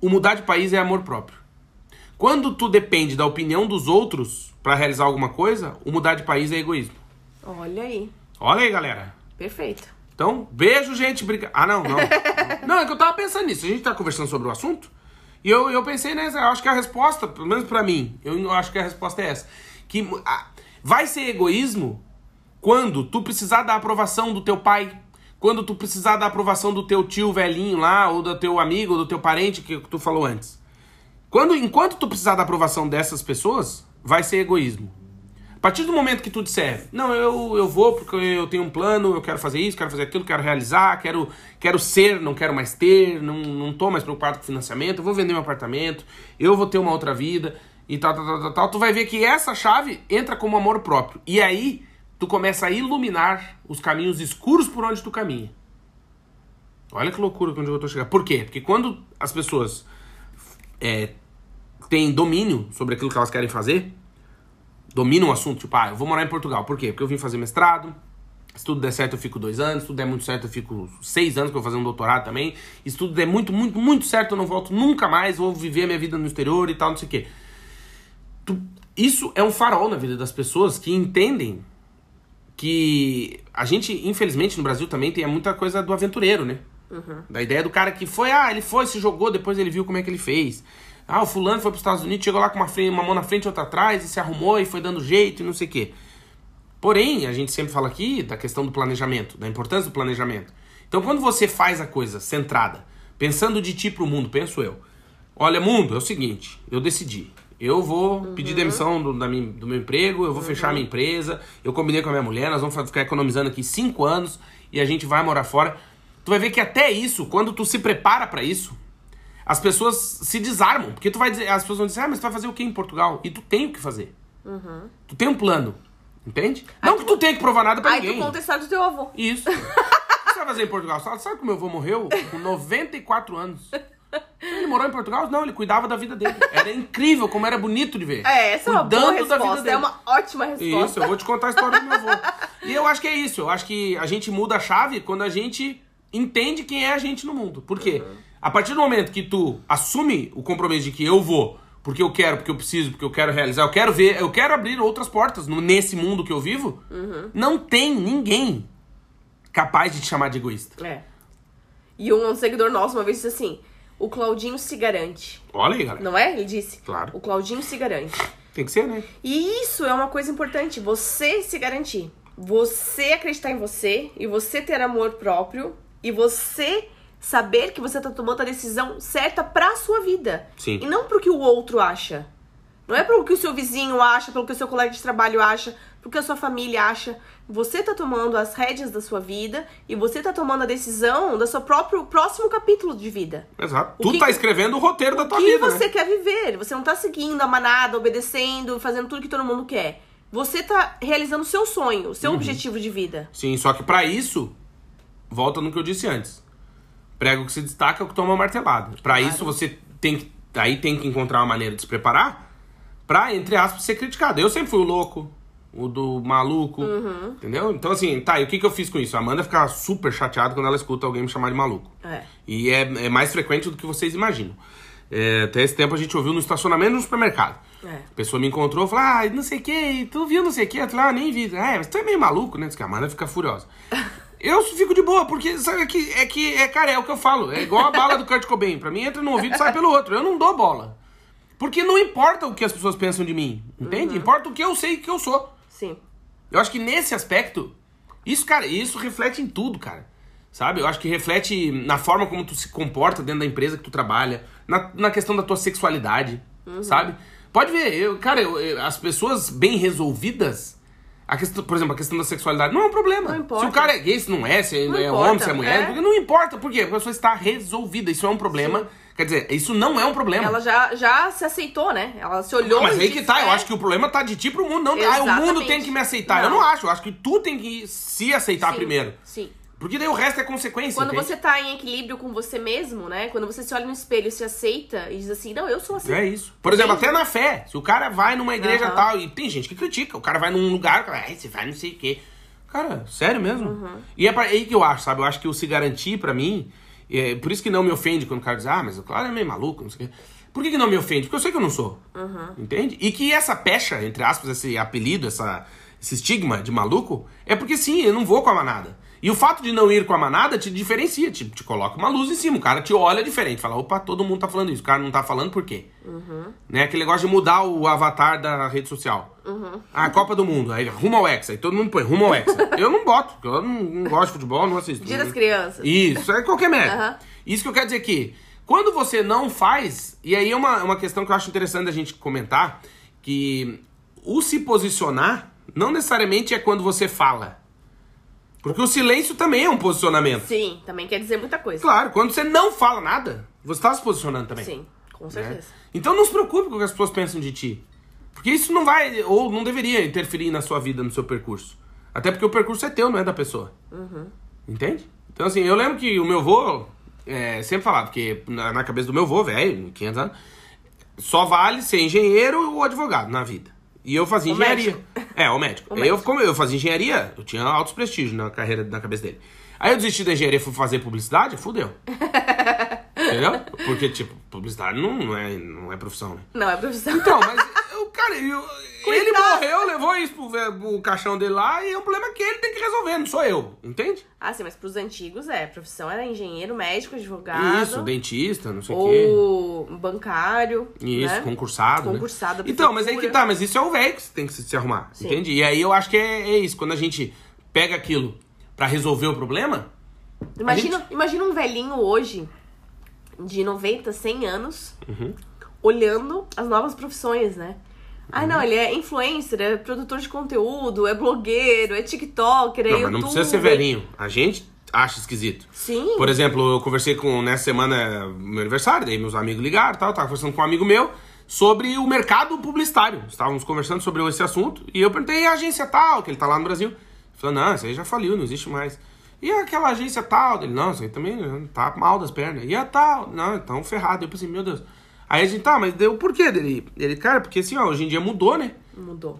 o mudar de país é amor próprio. Quando tu depende da opinião dos outros pra realizar alguma coisa, o mudar de país é egoísmo. Olha aí. Olha aí, galera. Perfeito. Então, beijo, gente. Briga... Ah, não, não. [laughs] não, é que eu tava pensando nisso. A gente tá conversando sobre o assunto. E eu, eu pensei nessa. Eu acho que a resposta, pelo menos pra mim, eu acho que a resposta é essa. Que ah, vai ser egoísmo quando tu precisar da aprovação do teu pai. Quando tu precisar da aprovação do teu tio velhinho lá, ou do teu amigo, ou do teu parente que tu falou antes. Quando, enquanto tu precisar da aprovação dessas pessoas, vai ser egoísmo. A partir do momento que tu disser, não, eu, eu vou porque eu tenho um plano, eu quero fazer isso, quero fazer aquilo, quero realizar, quero, quero ser, não quero mais ter, não, não tô mais preocupado com financiamento, eu vou vender meu apartamento, eu vou ter uma outra vida e tal, tal, tal, tal, tal, tu vai ver que essa chave entra como amor próprio. E aí tu começa a iluminar os caminhos escuros por onde tu caminha. Olha que loucura onde eu tô chegando. Por quê? Porque quando as pessoas é, têm domínio sobre aquilo que elas querem fazer, dominam o assunto, tipo, ah, eu vou morar em Portugal. Por quê? Porque eu vim fazer mestrado. Se tudo der certo, eu fico dois anos. Se tudo der muito certo, eu fico seis anos, que eu vou fazer um doutorado também. E se tudo der muito, muito, muito certo, eu não volto nunca mais. Vou viver a minha vida no exterior e tal, não sei o quê. Isso é um farol na vida das pessoas que entendem que a gente, infelizmente, no Brasil também tem muita coisa do aventureiro, né? Da ideia do cara que foi, ah, ele foi, se jogou, depois ele viu como é que ele fez. Ah, o fulano foi para os Estados Unidos, chegou lá com uma, uma mão na frente e outra atrás e se arrumou e foi dando jeito e não sei o quê. Porém, a gente sempre fala aqui da questão do planejamento, da importância do planejamento. Então, quando você faz a coisa centrada, pensando de ti pro mundo, penso eu. Olha, mundo, é o seguinte, eu decidi. Eu vou pedir demissão do, da minha- do meu emprego, eu vou fechar a minha empresa, eu combinei com a minha mulher, nós vamos ficar economizando aqui cinco anos e a gente vai morar fora. Tu vai ver que até isso, quando tu se prepara pra isso, as pessoas se desarmam. Porque tu vai dizer, as pessoas vão dizer, ah, mas tu vai fazer o que em Portugal? E tu tem o que fazer. Tu tem um plano. Entende? Não que tu tenha que provar nada pra Aí ninguém. tu conta a história do teu avô. Isso. [laughs] O que você vai fazer em Portugal? Sabe, que meu avô morreu com 94 anos? Ele morou em Portugal? Não, ele cuidava da vida dele. Era incrível como era bonito de ver. É, essa é uma boa Cuidando da vida resposta. dele. É uma ótima resposta. Isso, eu vou te contar a história do meu avô. E eu acho que é isso. Eu acho que a gente muda a chave quando a gente entende quem é a gente no mundo. Por quê? A partir do momento que tu assume o compromisso de que eu vou, porque eu quero, porque eu preciso, porque eu quero realizar, eu quero ver, eu quero abrir outras portas nesse mundo que eu vivo, não tem ninguém capaz de te chamar de egoísta. É. E um seguidor nosso uma vez disse assim: o Claudinho se garante. Olha aí, galera. Não é? Ele disse. Claro. O Claudinho se garante. Tem que ser, né? E isso é uma coisa importante, você se garantir. Você acreditar em você e você ter amor próprio e você saber que você tá tomando a decisão certa pra sua vida. Sim. E não pro que o outro acha. Não é pro que o seu vizinho acha, pelo que o seu colega de trabalho acha, pro que a sua família acha. Você tá tomando as rédeas da sua vida e você tá tomando a decisão do seu próprio próximo capítulo de vida. Exato. O tu que tá escrevendo o roteiro da O tua que vida, você né? quer viver? Você não tá seguindo a manada, obedecendo, fazendo tudo que todo mundo quer. Você tá realizando o seu sonho, o seu Uhum. objetivo de vida. Sim, só que pra isso, volta no que eu disse antes. Prego que se destaca é o que toma martelada. Pra Claro. isso você tem que, aí tem que encontrar uma maneira de se preparar pra, entre aspas, ser criticado. Eu sempre fui o louco, o do maluco, Uhum. entendeu? Então assim, tá, e o que, que eu fiz com isso? A Amanda fica super chateada quando ela escuta alguém me chamar de maluco. É. E é, é mais frequente do que vocês imaginam. É, até esse tempo a gente ouviu no estacionamento no supermercado. É. A pessoa me encontrou e falou: Ah, não sei o que, tu viu não sei o que? Eu falei: Ah, nem vi. É, mas tu é meio maluco, né? Diz que a Amanda fica furiosa. [laughs] Eu fico de boa, porque sabe que é que é, cara, é o que eu falo. É igual a bala do Kurt Cobain. Pra mim entra no ouvido e sai pelo outro. Eu não dou bola. Porque não importa o que as pessoas pensam de mim, entende? Importa o que eu sei que eu sou. Sim. Eu acho que nesse aspecto, isso, cara, isso reflete em tudo, cara. Sabe? Eu acho que reflete na forma como tu se comporta dentro da empresa que tu trabalha, na, na questão da tua sexualidade, sabe? Pode ver, eu, cara, eu- eu- as pessoas bem resolvidas, a questão, por exemplo, a questão da sexualidade não é um problema. Não importa. Se o cara é gay, se não é, se Não é importa, homem, se é mulher, é. porque não importa, por quê? A pessoa está resolvida, isso é um problema. Quer dizer, isso não é um problema. Ela já, já se aceitou, né? Ela se olhou Não, mas aí que tá, eu é, acho que o problema tá de ti pro mundo, não. Ah, o mundo Exatamente. tem que me aceitar. Eu Não. não acho, eu acho que tu tem que se aceitar sim, primeiro. Sim. Porque daí o resto é consequência. Quando entende? você tá em equilíbrio com você mesmo, né? Quando você se olha no espelho, se aceita e diz assim, não, eu sou assim. É isso. Por exemplo, até na fé. Se o cara vai numa igreja Aham. tal, e tem gente que critica, o cara vai num lugar, cara, "Ai, você vai não sei o quê. Cara, sério mesmo? Uhum. E é pra- é aí que eu acho, sabe? Eu acho que o se garantir, pra mim, é, por isso que não me ofende quando o cara diz, ah, mas o cara é meio maluco, não sei o quê. Por que, que não me ofende? Porque eu sei que eu não sou. Uhum. Entende? E que essa pecha, entre aspas, esse apelido, essa, esse estigma de maluco, é porque sim, eu não vou com a manada. E o fato de não ir com a manada te diferencia, te, te coloca uma luz em cima. O cara te olha diferente, fala, opa, todo mundo tá falando isso. O cara não tá falando por quê? Né? Aquele negócio de mudar o avatar da rede social. A Copa do Mundo, aí rumo ao Hexa, aí todo mundo põe rumo ao Hexa. [laughs] eu não boto, porque eu não, não gosto de futebol, não assisto. Dia das crianças. Isso, é qualquer merda. Aham. Isso que eu quero dizer que quando você não faz, e aí é uma, uma questão que eu acho interessante da gente comentar, que o se posicionar não necessariamente é quando você fala. Porque o silêncio também é um posicionamento. Sim, também quer dizer muita coisa. Claro, quando você não fala nada, você está se posicionando também. Sim, com né? certeza. Então não se preocupe com o que as pessoas pensam de ti. Porque isso não vai, ou não deveria interferir na sua vida, no seu percurso. Até porque o percurso é teu, não é da pessoa. Entende? Então, assim, eu lembro que o meu vô é, sempre falava, porque na, na cabeça do meu vô, velho, 500 anos, só vale ser engenheiro ou advogado na vida. E eu fazia O engenharia. médico. É, o médico. [laughs] O eu, médico. como eu fazia engenharia, eu tinha altos prestígios na carreira, na cabeça dele. Aí eu desisti da engenharia e fui fazer publicidade, fudeu. [laughs] Entendeu? Porque, tipo, publicidade não, não, é, não é profissão, né? Não, é profissão. Então, mas [laughs] cara, eu- ele morreu, levou isso pro, pro caixão dele lá e é um problema que ele tem que resolver, não sou eu, entende? Ah, sim, mas pros antigos é. A profissão era engenheiro, médico, advogado. Isso, dentista, não sei o quê. Ou bancário. Isso, né? concursado. Concursado da Né? Então, mas aí que tá, mas isso é o velho que você tem que se, arrumar, Sim. entende? E aí eu acho que é, é isso, quando a gente pega aquilo pra resolver o problema, Imagina, imagina um velhinho hoje, de 90, 100 anos, Uhum. olhando as novas profissões, né? Ah, não, ele é influencer, é produtor de conteúdo, é blogueiro, é tiktoker, é não, mas não precisa ser velhinho. A gente acha esquisito. Sim. Por exemplo, eu conversei com, nessa semana, meu aniversário, daí meus amigos ligaram, tal, tava conversando com um amigo meu sobre o mercado publicitário. Estávamos conversando sobre esse assunto e eu perguntei a agência tal, que ele tá lá no Brasil. Ele falou, não, isso aí já faliu, não existe mais. E aquela agência tal? Ele, não, isso aí também né, tá mal das pernas. E a tal? Não, então ferrado. Eu pensei, meu Deus. Aí a gente, tá, mas deu por quê dele? Ele, cara, porque assim, ó, hoje em dia mudou, né? Mudou.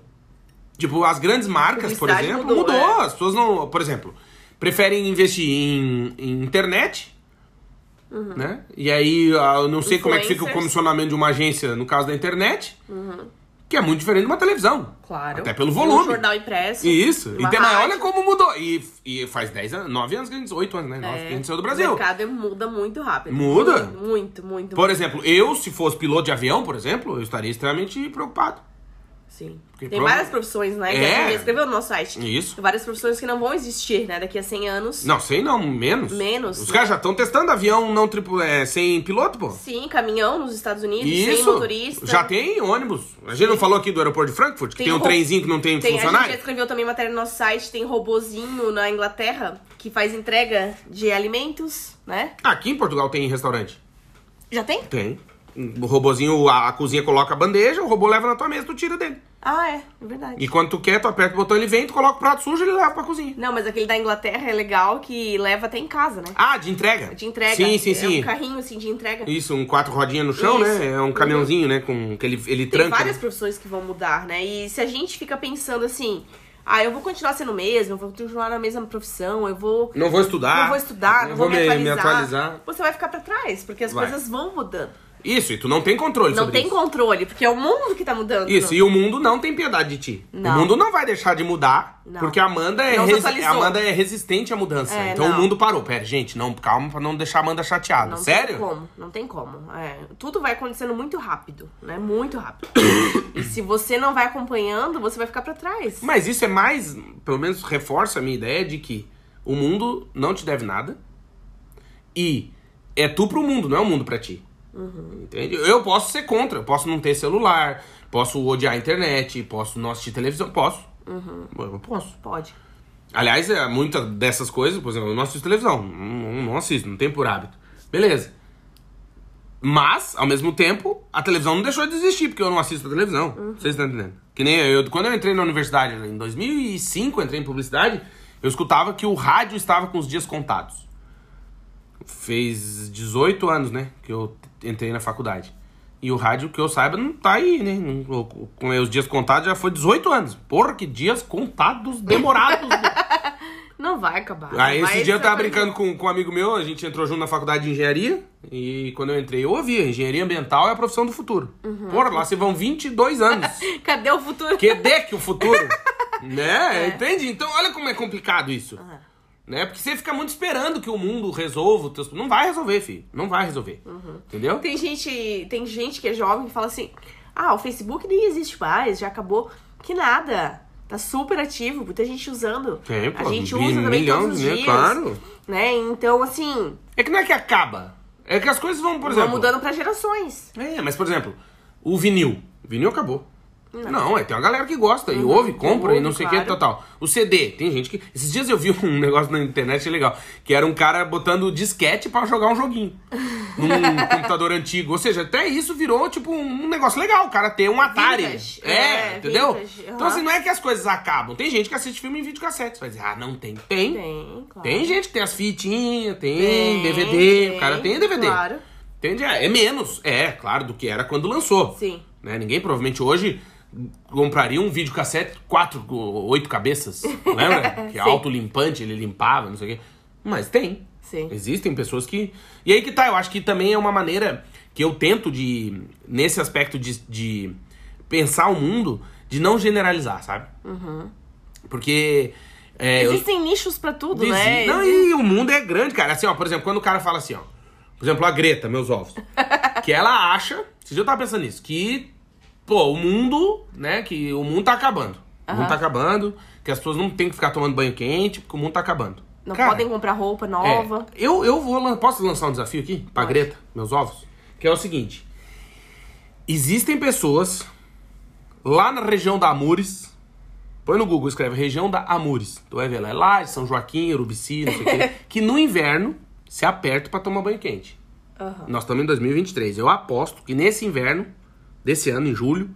Tipo, as grandes marcas, por exemplo, mudou, mudou. é. As pessoas não, por exemplo, preferem investir em, em internet, né? E aí, ah, eu não sei como é que fica o comissionamento de uma agência no caso da internet, que é muito diferente de uma televisão. Claro. Até pelo E volume. Um jornal impresso. Isso. E tem, rádio. olha como mudou. E, e faz 10 anos, 9 anos que a gente, 8 anos, né? 9 que a gente saiu do O Brasil. mercado muda muito rápido. Muda? Muito, muito, muito. Por exemplo, eu, se fosse piloto de avião, por exemplo, eu estaria extremamente preocupado. Sim. Porque Tem prova- várias profissões, né? Que É. a gente escreveu no nosso site. Isso. Tem várias profissões que não vão existir, né? Daqui a 100 anos. Não, sei não, menos. Menos, Os né? caras já estão testando avião não tripu... é, sem piloto, pô. Sim, caminhão nos Estados Unidos, sem Isso. motorista. Já tem ônibus. A gente não falou aqui do aeroporto de Frankfurt, que Tem tem, um ro- trenzinho que não tem, Tem, a gente funcionário? já escreveu também matéria no nosso site, tem robozinho na Inglaterra que faz entrega de alimentos, né? Aqui em Portugal tem restaurante. Já tem? Tem. O robozinho, a, a cozinha coloca a bandeja, o robô leva na tua mesa, tu tira dele. Ah, é, é verdade. E quando tu quer, tu aperta o botão, ele vem, tu coloca o prato sujo, ele leva pra cozinha. Não, mas aquele da Inglaterra é legal que leva até em casa, né? Ah, de entrega? De entrega. Sim, sim, É sim. um carrinho assim de entrega. Isso, um quatro rodinhas no chão, Isso. né? É um caminhãozinho, né? Com, que ele, ele Tem tranca. várias né? profissões que vão mudar, né? E se a gente fica pensando assim, ah, eu vou continuar sendo o mesmo, eu vou continuar na mesma profissão, eu vou. Não vou estudar. Não vou estudar, não, vou, me, atualizar. atualizar. Você vai ficar pra trás, porque as Vai. coisas vão mudando. Isso, e tu não tem controle Não sobre tem isso. controle, porque é o mundo que tá mudando. Isso, e o mundo não tem piedade de ti. Não. O mundo não vai deixar de mudar, Não. porque a Amanda é, Não se resi- atualizou. a Amanda é resistente à mudança. É, então não. o mundo parou. Pera, gente, não, calma pra não deixar a Amanda chateada. Não Sério? tem como, não tem como. É, tudo vai acontecendo muito rápido, né? Muito rápido. [coughs] e se você não vai acompanhando, você vai ficar pra trás. Mas isso é mais, pelo menos reforça a minha ideia de que o mundo não te deve nada e é tu pro mundo, não é o mundo pra ti. Uhum. Entende? Eu posso ser contra, eu posso não ter celular, posso odiar a internet, posso não assistir televisão, posso. Uhum. Eu posso. Pode. Aliás, é, muitas dessas coisas, por exemplo, eu não assisto televisão. Não, não assisto, não tenho por hábito. Beleza. Mas, ao mesmo tempo, a televisão não deixou de existir, porque eu não assisto a televisão. Vocês estão entendendo? Que nem eu, quando eu entrei na universidade, em 2005, eu entrei em publicidade, Eu escutava que o rádio estava com os dias contados. Fez 18 anos, né? Que eu entrei na faculdade. E o rádio, que eu saiba, não tá aí, né? Com os dias contados já foi 18 anos. Porra, que dias contados demorados. [laughs] Não vai acabar. Aí esse dia eu tava brincando com, com um amigo meu, a gente entrou junto na faculdade de engenharia. E quando eu entrei, eu ouvia, engenharia ambiental é a profissão do futuro. Uhum. Porra, lá se vão 22 anos. [laughs] Cadê o futuro? Que de que o futuro? [laughs] né? Entende? Então, olha como é complicado isso. Né? Porque você fica muito esperando que o mundo resolva. os teus- Não vai resolver, filho. Não vai resolver. Entendeu? Tem gente, tem gente que é jovem que fala assim: ah, o Facebook nem existe mais, já acabou. Que nada. Tá super ativo, muita gente usando. Tem, pô, A gente usa também milhões, todos os né? dias. Claro. Né? Então, assim, É que não é que acaba. É que as coisas vão, por vão exemplo. mudando pra gerações. É, mas por exemplo, o vinil. O vinil acabou. Não, é, tem uma galera que gosta e ouve, compra e ouve, não sei o claro. que, total. O CD, tem gente que. Esses dias eu vi [laughs] um negócio na internet legal, que era um cara botando disquete pra jogar um joguinho. [laughs] num computador antigo. Ou seja, até isso virou, tipo, um negócio legal, o cara ter um Atari. Vintage. É, É, entendeu? vintage. Então, assim, não é que as coisas acabam. Tem gente que assiste filme em videocassete. Você vai dizer, ah, não tem. Tem. Tem, claro. Tem gente que tem as fitinhas, tem, Tem, DVD, o tem, cara tem DVD. claro. Entende? É, é menos, é, claro, do que era quando lançou. Sim. Né? Ninguém provavelmente hoje compraria um videocassete quatro, oito cabeças, lembra? [laughs] que é autolimpante, ele limpava, não sei o quê. Mas tem. Sim. Existem pessoas que. E aí que tá, eu acho que também é uma maneira que eu tento de. Nesse aspecto de, de pensar o mundo, de não generalizar, sabe? Porque. é, eu- Existem nichos pra tudo, Exi- né? Não, Exi- e o mundo é grande, cara. Assim, ó, por exemplo, quando o cara fala assim, ó. Por exemplo, a Greta, meus ovos. [laughs] que ela acha. Dia eu tava pensando nisso. Que, pô, o mundo, né? Que o mundo tá acabando. O mundo tá acabando. Que as pessoas não tem que ficar tomando banho quente, porque o mundo tá acabando. Não Cara, podem comprar roupa é, nova. eu, eu vou. Posso lançar um desafio aqui? Pra Pode. Greta, meus ovos? Que é o seguinte: existem pessoas lá na região da Amures. Põe no Google, escreve região da Amures. Tu vai ver lá, é lá de São Joaquim, Urubici, não sei o quê. [laughs] que no inverno se aperta pra tomar banho quente. Aham. Nós estamos em 2023. Eu aposto que nesse inverno, desse ano, em julho,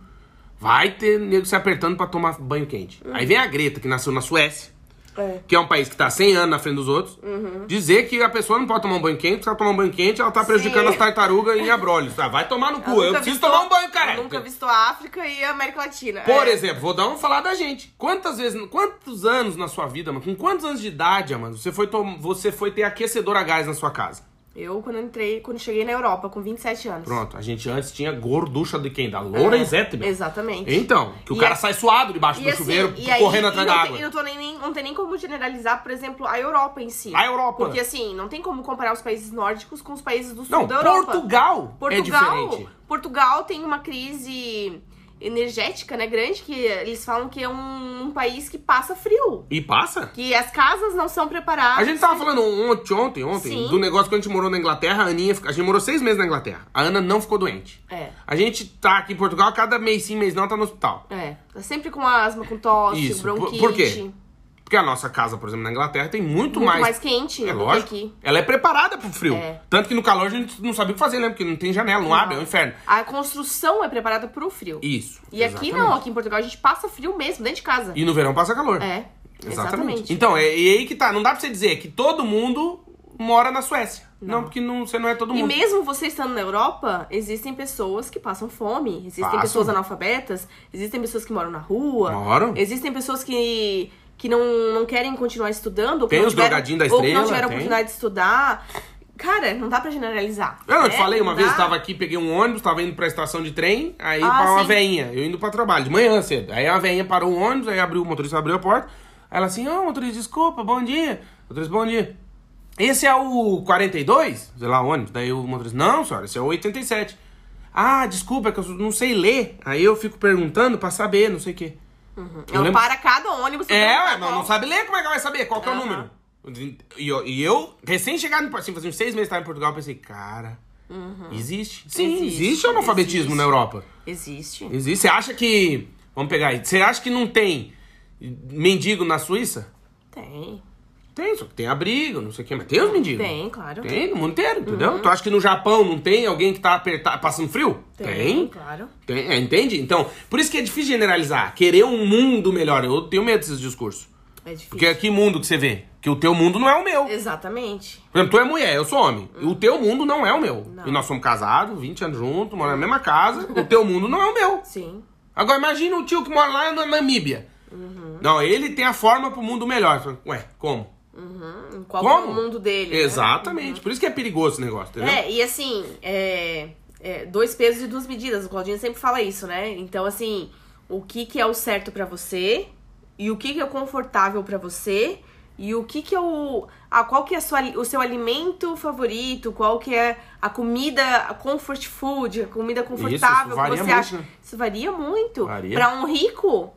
vai ter nego se apertando pra tomar banho quente. Aí vem a Greta, que nasceu na Suécia É. que é um país que tá 100 anos na frente dos outros, Uhum. dizer que a pessoa não pode tomar um banho quente, porque se ela tomar um banho quente, ela tá prejudicando Sim. as tartarugas em abrolhos. Tá? Vai tomar no cu. Eu preciso tomar um banho, cara. Nunca visitou a África e a América Latina. Por É. exemplo, vou dar uma falar da gente. Quantas vezes, quantos anos na sua vida, mano, com quantos anos de idade, mano, você foi, você foi ter aquecedor a gás na sua casa? Eu, quando entrei, quando cheguei na Europa, com 27 anos. Pronto, a gente antes tinha gorducha de quem? Da meu. É, Exatamente. Então, que o E cara a- sai suado debaixo E do assim, chuveiro, e aí- correndo e atrás da água. E não, tô nem, nem- não tem nem como generalizar, por exemplo, a Europa em si. A Europa. Porque assim, não tem como comparar os países nórdicos com os países do sul Não, da Europa. Portugal, é Portugal, diferente. Portugal tem uma crise energética, né, grande, que eles falam que é um, um país que passa frio. E passa? Que as casas não são preparadas. A gente tava falando ontem, ontem, ontem, Sim. do negócio que a gente morou na Inglaterra, a Aninha, a gente morou seis meses na Inglaterra. A Ana não ficou doente. É, A gente tá aqui em Portugal, cada mês sim, mês não, tá no hospital. é. Tá sempre com asma, com tosse, Isso. Por- bronquite. por quê? Porque a nossa casa, por exemplo, na Inglaterra, tem muito, Muito mais... mais, quente É lógico. aqui. Ela é preparada pro frio. É. Tanto que no calor a gente não sabia o que fazer, né? Porque não tem janela, não, abre, é um inferno. A construção é preparada pro frio. Isso. E aqui exatamente. não, aqui em Portugal a gente passa frio mesmo, dentro de casa. E no verão passa calor. É, exatamente. Então, é, e aí que tá. Não dá pra você dizer que todo mundo mora na Suécia. Não, porque não, você não é todo E mundo. mesmo você estando na Europa, existem pessoas que passam fome, existem Passam. pessoas analfabetas, existem pessoas que moram na rua, Moram. existem pessoas que, que não, não querem continuar estudando, ou Tem não os tiveram, drogadinhos da ou que não estrela, tiveram tem. oportunidade de estudar. Cara, não dá pra generalizar. Eu não te falei, uma Não vez eu tava aqui, peguei um ônibus, tava indo pra estação de trem, aí Ah, para uma veinha, eu indo pra trabalho, de manhã cedo. Aí a veinha parou o ônibus, aí abriu, o motorista abriu a porta, aí ela assim, ô motorista, desculpa, bom dia. Motorista, bom dia. Esse é o 42? Sei lá, ônibus. Daí o motorista, não, senhora, esse é o 87. Ah, desculpa, é que eu não sei ler. Aí eu fico perguntando pra saber, não sei o quê. Eu Ela lembro- para cada ônibus. É, qual. não sabe ler, como é que ela vai saber? Qual que é o número? E eu, e eu, recém-chegado, em- assim, fazia uns seis meses que tava em Portugal, eu pensei, cara, existe. Sim, existe, Uhum. Existe, analfabetismo existe. na Europa. Existe. Existe. Você acha que. Vamos pegar aí. Você acha que não tem mendigo na Suíça? Tem. Tem, só que tem abrigo, não sei o que, mas tem os mendigos. Tem, claro. Tem, no mundo inteiro, entendeu? Tu acha que no Japão não tem alguém que tá apertado, passando frio? Tem, claro. Tem, é, entende? Então, por isso que é difícil generalizar. Querer um mundo melhor. Eu tenho medo desses discursos. É difícil. Porque que mundo que você vê? Que o teu mundo não é o meu. Exatamente. Por exemplo, tu é mulher, eu sou homem. E o teu mundo não é o meu. Não. E nós somos casados, 20 anos juntos, moramos na mesma casa. [laughs] o teu mundo não é o meu. Sim. Agora imagina o tio que mora lá na Namíbia. Não, ele tem a forma pro mundo melhor. Ué, como? Uhum. Qual Como? é o mundo dele? né? Exatamente. Por isso que é perigoso esse negócio, entendeu? É, e assim, é, é, dois pesos e duas medidas. O Claudinho sempre fala isso, né? Então, assim, o que, que é o certo pra você e o que, que é o confortável pra você e o que, que é o. Ah, qual que é a sua, o seu alimento favorito? Qual que é a comida, a comfort food, a comida confortável varia que você muito, acha? né? Isso varia muito. Pra um rico,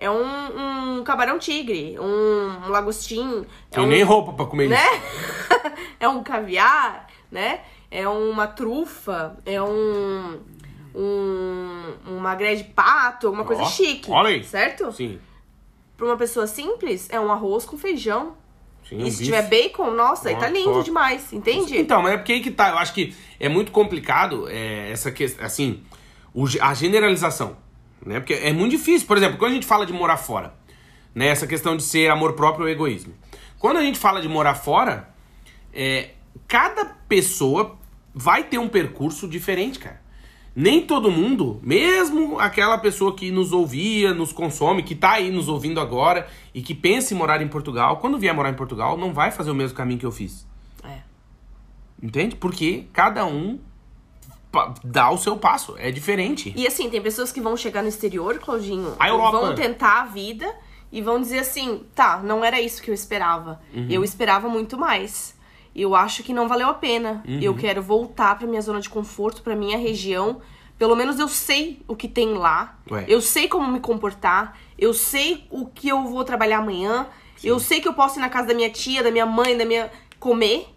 é um, um camarão tigre, um, um lagostim. é Tem um, nem roupa pra comer isso. né? [laughs] é um caviar, né? É uma trufa, é um, um uma grelha de pato, uma coisa chique, olha aí. certo? Sim. Pra uma pessoa simples, é um arroz com feijão. Sim, e um se bife. tiver bacon, nossa, aí tá lindo demais, entende? Então, mas é porque aí que tá. Eu acho que é muito complicado é, essa questão, assim, o a generalização. Né? Porque é muito difícil. Por exemplo, quando a gente fala de morar fora, né? Essa questão de ser amor próprio ou egoísmo. Quando a gente fala de morar fora, é, cada pessoa vai ter um percurso diferente, cara. Nem todo mundo, mesmo aquela pessoa que nos ouvia, nos consome, que tá aí nos ouvindo agora e que pensa em morar em Portugal, quando vier morar em Portugal, não vai fazer o mesmo caminho que eu fiz. É. Entende? Porque cada um dá o seu passo. É diferente. E assim, tem pessoas que vão chegar no exterior, Claudinho, A Europa. vão tentar a vida e vão dizer assim: tá, não era isso que eu esperava. Uhum. Eu esperava muito mais. Eu acho que não valeu a pena. Uhum. Eu quero voltar pra minha zona de conforto, pra minha região. Pelo menos eu sei o que tem lá. Ué. Eu sei como me comportar. Eu sei o que eu vou trabalhar amanhã. Eu sei que eu posso ir na casa da minha tia, da minha mãe, da minha. comer.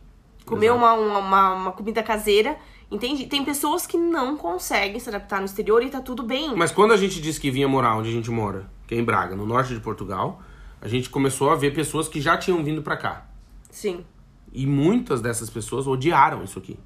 Comer uma, uma, uma comida caseira. Entende? Tem pessoas que não conseguem se adaptar no exterior e tá tudo bem. Mas quando a gente disse que vinha morar onde a gente mora, que é em Braga, no norte de Portugal, a gente começou a ver pessoas que já tinham vindo pra cá. Sim. E muitas dessas pessoas odiaram isso aqui.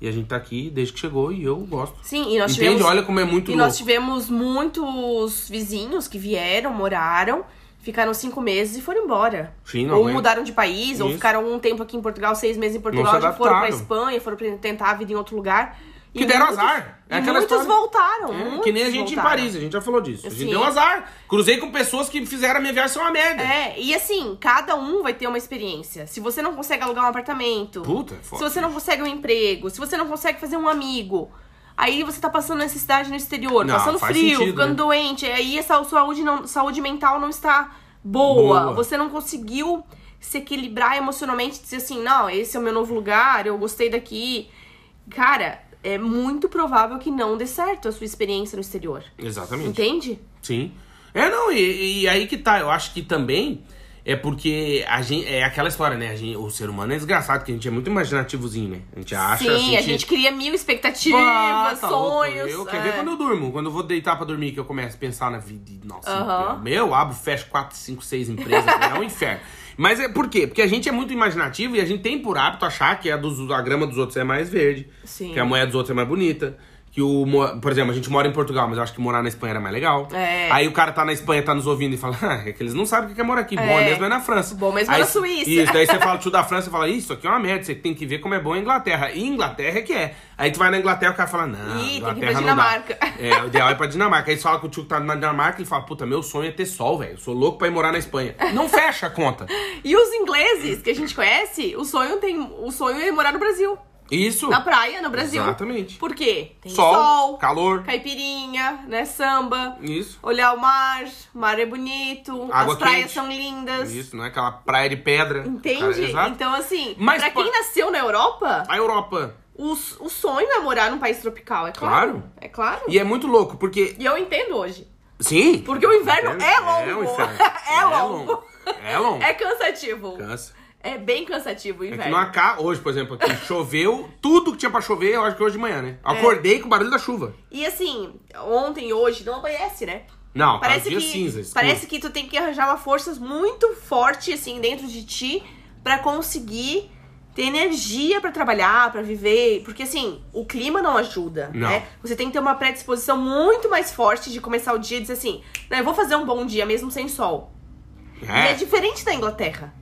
E a gente tá aqui desde que chegou e eu gosto. Sim, e nós Entende? tivemos. Olha como é muito e louco. nós tivemos muitos vizinhos que vieram, moraram, ficaram cinco meses e foram embora. Sim, não ou mudaram de país, ou Isso. ficaram um tempo aqui em Portugal, seis meses em Portugal, já foram pra. Espanha, foram pra tentar a vida em outro lugar. Que deram muitos- azar. É e muitos história. voltaram. É, muitos que nem a gente voltaram. em Paris, a gente já falou disso. A gente deu azar. Cruzei com pessoas que fizeram a minha viagem ser uma merda. É, e assim, cada um vai ter uma experiência. Se você não consegue alugar um apartamento, Puta, é se você não consegue um emprego, se você não consegue fazer um amigo, aí você tá passando necessidade no exterior, Não, passando frio, sentido, ficando né? doente, aí a sua saúde, não, saúde mental não está boa, Boa. você não conseguiu se equilibrar emocionalmente, dizer assim, não, esse é o meu novo lugar, eu gostei daqui. Cara, é muito provável que não dê certo a sua experiência no exterior. Exatamente. Entende? Sim. É, não, e, e aí que tá. Eu acho que também é porque a gente. É aquela história, né? A gente, o ser humano é desgraçado, que a gente é muito imaginativozinho, né? A gente acha. Sim, a assim, gente cria mil expectativas, Ah, tá sonhos. Eu, é. quer ver quando eu durmo? Quando eu vou deitar pra dormir, que eu começo a pensar na vida. Nossa, Aham. meu, abro, fecho 4, 5, 6 empresas. [laughs] é um inferno. Mas é por quê? Porque a gente é muito imaginativo e a gente tem por hábito achar que a, dos, a grama dos outros é mais verde, Sim. que a moeda dos outros é mais bonita. Que o. Por exemplo, a gente mora em Portugal, mas eu acho que morar na Espanha era mais legal. É. Aí o cara tá na Espanha, tá nos ouvindo e fala, [laughs] ah, é que eles não sabem o que é morar aqui. Bom É. mesmo é na França. Bom mesmo é Aí- na Suíça. Isso, daí você fala [laughs] tio da França e fala, isso aqui é uma merda, você tem que ver como é bom a Inglaterra. E Inglaterra é que é. Aí tu vai na Inglaterra e o cara fala, não, Ih, tem que ir pra Inglaterra Dinamarca. É, o ideal é pra Dinamarca. Aí você fala que o tio que tá na Dinamarca, ele fala, puta, meu sonho é ter sol, velho. Eu sou louco pra ir morar na Espanha. Não fecha a conta. [laughs] E os ingleses que a gente conhece, o sonho tem. O sonho é morar no Brasil. Isso. Na praia, no Brasil. Exatamente. Por quê? Tem Sol, sol, calor. caipirinha, né? Samba. Isso. Olhar o mar, o mar é bonito, Água as praias quente. são lindas. Isso, não é aquela praia de pedra. Entende? Cara, então, assim, Mas pra quem nasceu na Europa, A Europa. o, o sonho é morar num país tropical, é claro. Claro. É claro. E é muito louco, porque. E eu entendo hoje. Sim. Porque o inverno é longo. É um inferno. [laughs] É longo. É longo. É cansativo. Cansa. É bem cansativo o É inverno. que não acaba. Hoje, por exemplo, aqui choveu tudo que tinha pra chover, eu acho que hoje de manhã, né? É. Acordei com o barulho da chuva. E assim, ontem e hoje não amanhece, né? Não, Parece tá que, cinza. escuro. parece que tu tem que arranjar uma força muito forte, assim, dentro de ti pra conseguir ter energia pra trabalhar, pra viver. Porque, assim, o clima não ajuda, Não. né? Você tem que ter uma predisposição muito mais forte de começar o dia e dizer assim, não, eu vou fazer um bom dia mesmo sem sol. É. E é diferente da Inglaterra.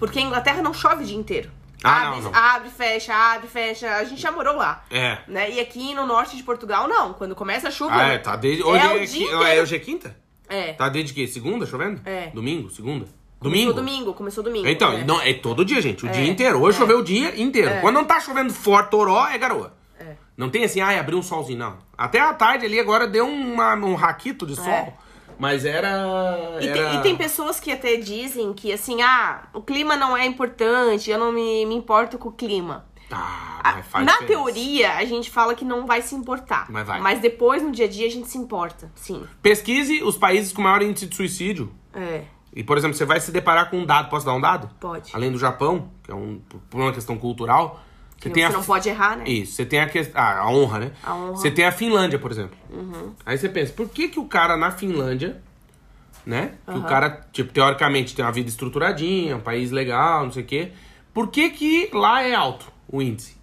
Porque a Inglaterra não chove o dia inteiro. Ah, abre, não, não. abre, fecha, abre, fecha. A gente já morou lá. É. Né? E aqui no norte de Portugal, não. Quando começa a chuva. Ah, é, tá desde. Hoje É é, dia é, inteiro. hoje é quinta? É. Tá desde que? Segunda chovendo? É. Domingo? Segunda? Começou Domingo? domingo, começou domingo. Então, é. não, é todo dia, gente. O É, dia inteiro. Hoje é. choveu o dia inteiro. É. Quando não tá chovendo forte, toró, é garoa. É. Não tem assim, ai, abriu um solzinho, não. Até a tarde ali agora deu uma, um raquito de sol. Mas era. E, era... tem, e tem pessoas que até dizem que assim, ah, o clima não é importante, eu não me, me importo com o clima. Ah, Ah, mas faz Na diferença. teoria, a gente fala que não vai se importar. Mas vai. Mas depois, no dia a dia, a gente se importa. Sim. Pesquise os países com maior índice de suicídio. É, E, por exemplo, você vai se deparar com um dado. Posso dar um dado? pode. Além do Japão, que é um, por uma questão cultural. Você tem a não pode errar, né? Isso, você tem a questão. Ah, a honra, né? A honra. Você tem a Finlândia, por exemplo. Aí você pensa, por que, que o cara na Finlândia, né? Que o cara, tipo, teoricamente tem uma vida estruturadinha, um país legal, não sei o quê. Por que, que lá é alto o índice?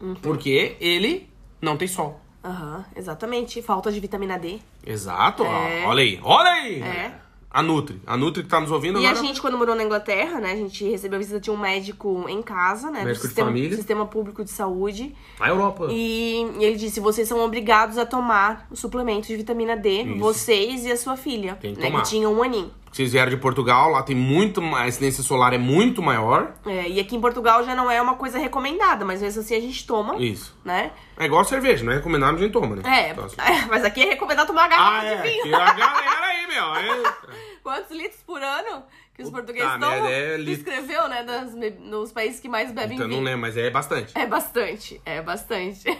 Uhum. Porque ele não tem sol. Aham, exatamente. Falta de vitamina D. Exato, ó, É. olha aí, olha aí! É. A Nutri. A Nutri que tá nos ouvindo E a agora. gente, quando morou na Inglaterra, né, a gente recebeu a visita de um médico em casa, né? Médico do de sistema, família. sistema público de saúde. A Europa. E, e ele disse: vocês são obrigados a tomar o suplemento de vitamina D, Isso. vocês e a sua filha. Tem que né, tomar. que tinha um aninho. Vocês vieram de Portugal, lá tem muito. A incidência solar é muito maior. É, e aqui em Portugal já não é uma coisa recomendada, mas mesmo assim a gente toma, Isso. né? É igual cerveja, não é recomendado, mas a gente toma, né? É, Então, assim. [laughs] é, mas aqui é recomendado tomar uma garrafa Ah, é. de vinho. Que a galera aí, meu. é. [laughs] Quantos litros por ano que os Puta portugueses tomam? é litro. escreveu, né? Be- nos países que mais bebem Então, não vinho. lembro, mas é bastante. É bastante, é bastante. [laughs]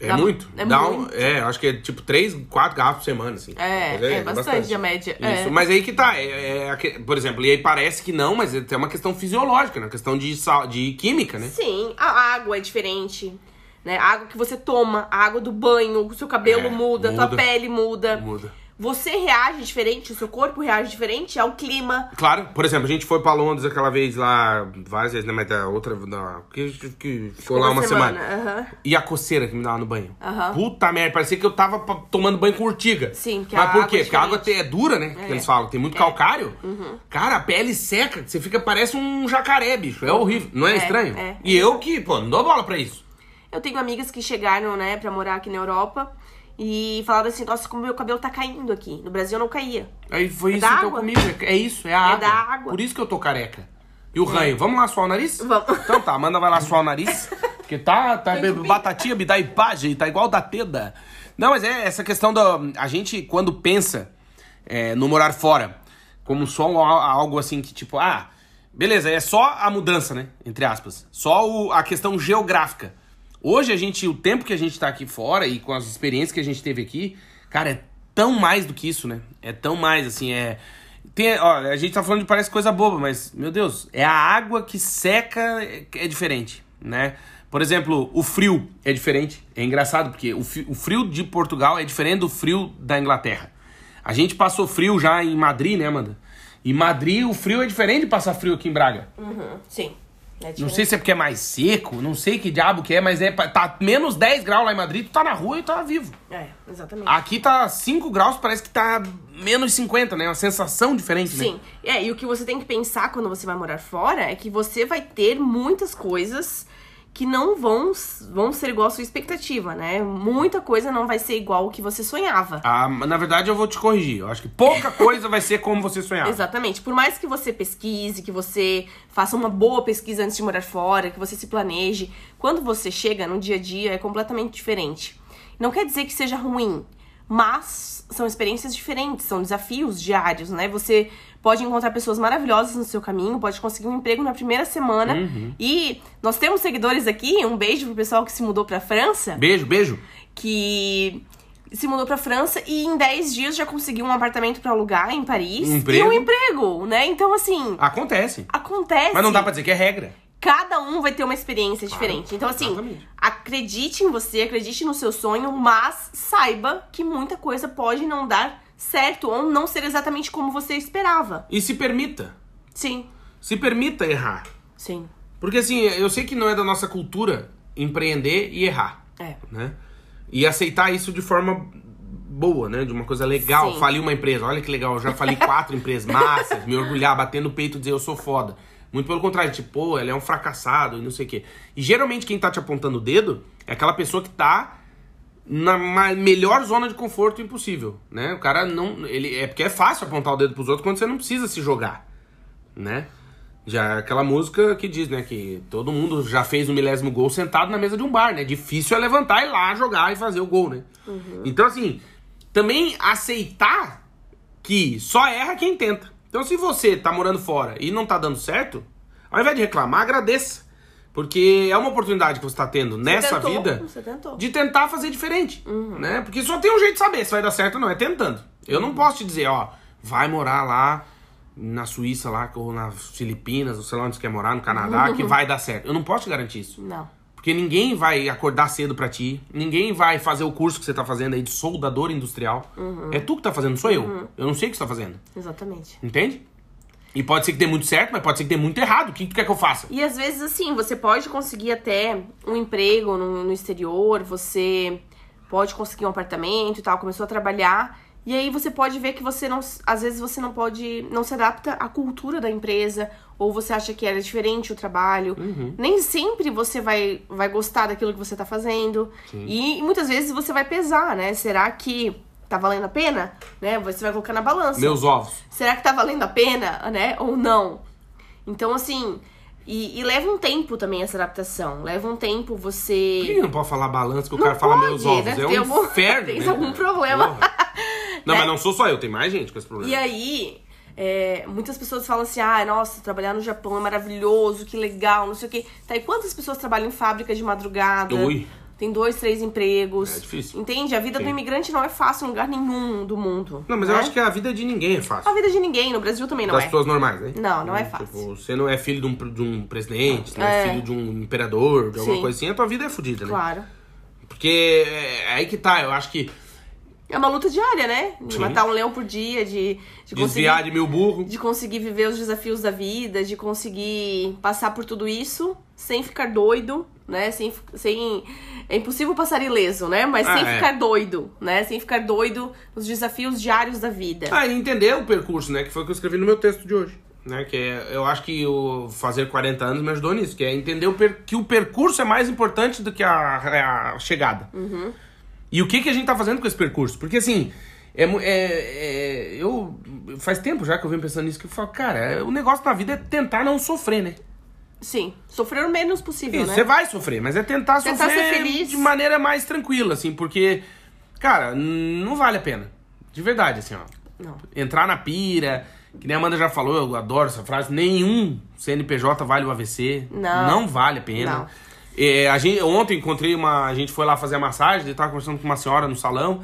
É Dá- muito. é Dá um- muito. é, acho que é tipo três, quatro garrafas por semana, assim. É, Mas é bastante a média, é. Isso, mas aí que tá. É, é por exemplo, e aí parece que não, mas é uma questão fisiológica, né? Questão de, sal, de química, né? Sim, a água é diferente. Né? A água que você toma, a água do banho, o seu cabelo É, muda, a muda. tua pele muda. Muda. Você reage diferente, o seu corpo reage diferente ao clima. Claro, por exemplo, a gente foi pra Londres aquela vez lá, várias vezes, né? Mas da outra. Da, que, que ficou lá uma semana. aham. E a coceira que me dava no banho. Aham. Puta merda, parecia que eu tava tomando banho com urtiga. Sim, porque Mas a por quê? é Porque a água é dura, né? Que eles falam, tem muito calcário. Uhum. Cara, a pele seca, você fica, parece um jacaré, bicho. É horrível. Não é, É, estranho? é. E eu que, pô, não dou bola pra isso. Eu tenho amigas que chegaram, né, pra morar aqui na Europa e falaram assim: nossa, como meu cabelo tá caindo aqui. No Brasil não caía. Aí foi É isso então água. comigo. É isso, é a É água. da água. Por isso que eu tô careca. E o ranho, vamos lá suar o nariz? Vamos. [laughs] Então tá, manda vai lá suar o nariz. Porque tá, tá batatinha, me dá imagem, tá igual da Teda. Não, mas é essa questão da. A gente, quando pensa é, no morar fora, como só um- algo assim que, tipo, ah, beleza, é só a mudança, né? Entre aspas. Só o- a questão geográfica. Hoje a gente, o tempo que a gente tá aqui fora e com as experiências que a gente teve aqui, cara, é tão mais do que isso, né? É tão mais, assim, é. Tem, ó, a gente tá falando de parece coisa boba, mas, meu Deus, é a água que seca é, é diferente, né? Por exemplo, o frio é diferente. É engraçado, porque o, o frio de Portugal é diferente do frio da Inglaterra. A gente passou frio já em Madrid, né, Amanda? E Madrid, o frio é diferente de passar frio aqui em Braga. Uhum, sim. É Não sei se é porque é mais seco, não sei que diabo que é, mas é, tá menos 10 graus lá em Madrid, tu tá na rua e tá vivo. É, exatamente. Aqui tá 5 graus, parece que tá menos 50, né? Uma sensação diferente, né? Sim. É, e o que você tem que pensar quando você vai morar fora é que você vai ter muitas coisas que não vão, vão ser igual à sua expectativa, né? Muita coisa não vai ser igual o que você sonhava. Ah, na verdade, eu vou te corrigir. Eu acho que pouca [laughs] coisa vai ser como você sonhava. Exatamente. Por mais que você pesquise, que você faça uma boa pesquisa antes de morar fora, que você se planeje, quando você chega no dia a dia é completamente diferente. Não quer dizer que seja ruim, mas são experiências diferentes, são desafios diários, né? Você pode encontrar pessoas maravilhosas no seu caminho, pode conseguir um emprego na primeira semana. E nós temos seguidores aqui, um beijo pro pessoal que se mudou pra França Beijo, beijo. que se mudou pra França e em 10 dias já conseguiu um apartamento pra alugar em Paris Um emprego. e um emprego, né? Então assim, Acontece. acontece. Mas não dá pra dizer que é regra. Cada um vai ter uma experiência diferente. Então assim, exatamente. acredite em você, acredite no seu sonho, mas saiba que muita coisa pode não dar certo ou não ser exatamente como você esperava. E se permita. Sim, Se permita errar. sim. Porque assim, eu sei que não é da nossa cultura empreender e errar. É. né? E aceitar isso de forma boa, né? De uma coisa legal. Sim. Falir uma empresa. Olha que legal, eu já falei quatro [laughs] empresas massas, me orgulhar, bater no peito e dizer eu sou foda. Muito pelo contrário, tipo, pô, ele é um fracassado e não sei o quê. E geralmente quem tá te apontando o dedo é aquela pessoa que tá na melhor zona de conforto impossível, né? O cara não. Ele, é porque é fácil apontar o dedo pros outros quando você não precisa se jogar, né? Já é aquela música que diz, né, que todo mundo já fez o milésimo gol sentado na mesa de um bar, né? Difícil é levantar e ir lá jogar e fazer o gol, né? Então, assim, também aceitar que só erra quem tenta. Então, se você tá morando fora e não tá dando certo, ao invés de reclamar, agradeça. Porque é uma oportunidade que você tá tendo nessa tentou, vida você de tentar fazer diferente, né? Porque só tem um jeito de saber se vai dar certo ou não, é tentando. Eu não posso te dizer, ó, vai morar lá na Suíça, lá, ou nas Filipinas, ou sei lá onde você quer morar, no Canadá, que [laughs] vai dar certo. Eu não posso te garantir isso. Não. Porque ninguém vai acordar cedo pra ti, ninguém vai fazer o curso que você tá fazendo aí de soldador industrial. É tu que tá fazendo, sou eu. Eu não sei o que você tá fazendo. Exatamente. Entende? E pode ser que dê muito certo, mas pode ser que dê muito errado. O que tu quer que eu faça? E às vezes, assim, você pode conseguir até um emprego no, no exterior, você pode conseguir um apartamento e tal, começou a trabalhar. E aí você pode ver que você não. Às vezes você não pode. não se adapta à cultura da empresa, ou você acha que era diferente o trabalho. Nem sempre você vai, vai gostar daquilo que você tá fazendo. E muitas vezes você vai pesar, né? Será que tá valendo a pena? Né? Você vai colocar na balança Meus ovos. será que tá valendo a pena, né? Ou não? Então, assim, e, e leva um tempo também essa adaptação. Leva um tempo Por que você. não pode falar balança que o Não cara fala pode, meus ovos? né? É um algum- [laughs] inferno. tem né? algum problema. Não, [laughs] Né? mas não sou só eu, tem mais gente com esse problema. E aí, é, muitas pessoas falam assim: ah, nossa, trabalhar no Japão é maravilhoso, que legal, não sei o quê. Tá, e quantas pessoas trabalham em fábrica de madrugada? Ui. Tem dois, três empregos. É difícil. Entende? A vida do Sim. imigrante não é fácil em lugar nenhum do mundo. Não, mas né? eu acho que a vida de ninguém é fácil. A vida de ninguém, no Brasil também não das é. pessoas normais, né? Não, não é Tipo, fácil. você não é filho de um, de um presidente, você não é. É. filho de um imperador, de alguma Sim. coisa assim, a tua vida é fodida, né? Claro. Porque é aí que tá, eu acho que É uma luta diária, né? De Sim. matar um leão por dia, de, de desviar conseguir. de mil burros. De conseguir viver os desafios da vida, de conseguir passar por tudo isso sem ficar doido, né? Sem. sem... É impossível passar ileso, né? Mas Ah, sem é. ficar doido, né? Sem ficar doido nos desafios diários da vida. Ah, e entender o percurso, né? Que foi o que eu escrevi no meu texto de hoje. Né? Que é, eu acho que o fazer 40 anos me ajudou nisso, que é entender o que o percurso é mais importante do que a, a chegada. E o que, que a gente tá fazendo com esse percurso? Porque assim, é, é- é- eu faz tempo já que eu venho pensando nisso, que eu falo, cara, o negócio na vida é tentar não sofrer, né? Sim. Sofrer o menos possível, Isso, né? você vai sofrer, mas é tentar, Tentar sofrer de maneira mais tranquila, assim, porque, cara, não vale a pena. De verdade, assim, ó. Não. Entrar na pira, que nem a Amanda já falou, eu adoro essa frase, nenhum CNPJ vale o AVC. Não. Não vale a pena. Não. É, a gente, ontem encontrei uma. A gente foi lá fazer a massagem, e tava conversando com uma senhora no salão,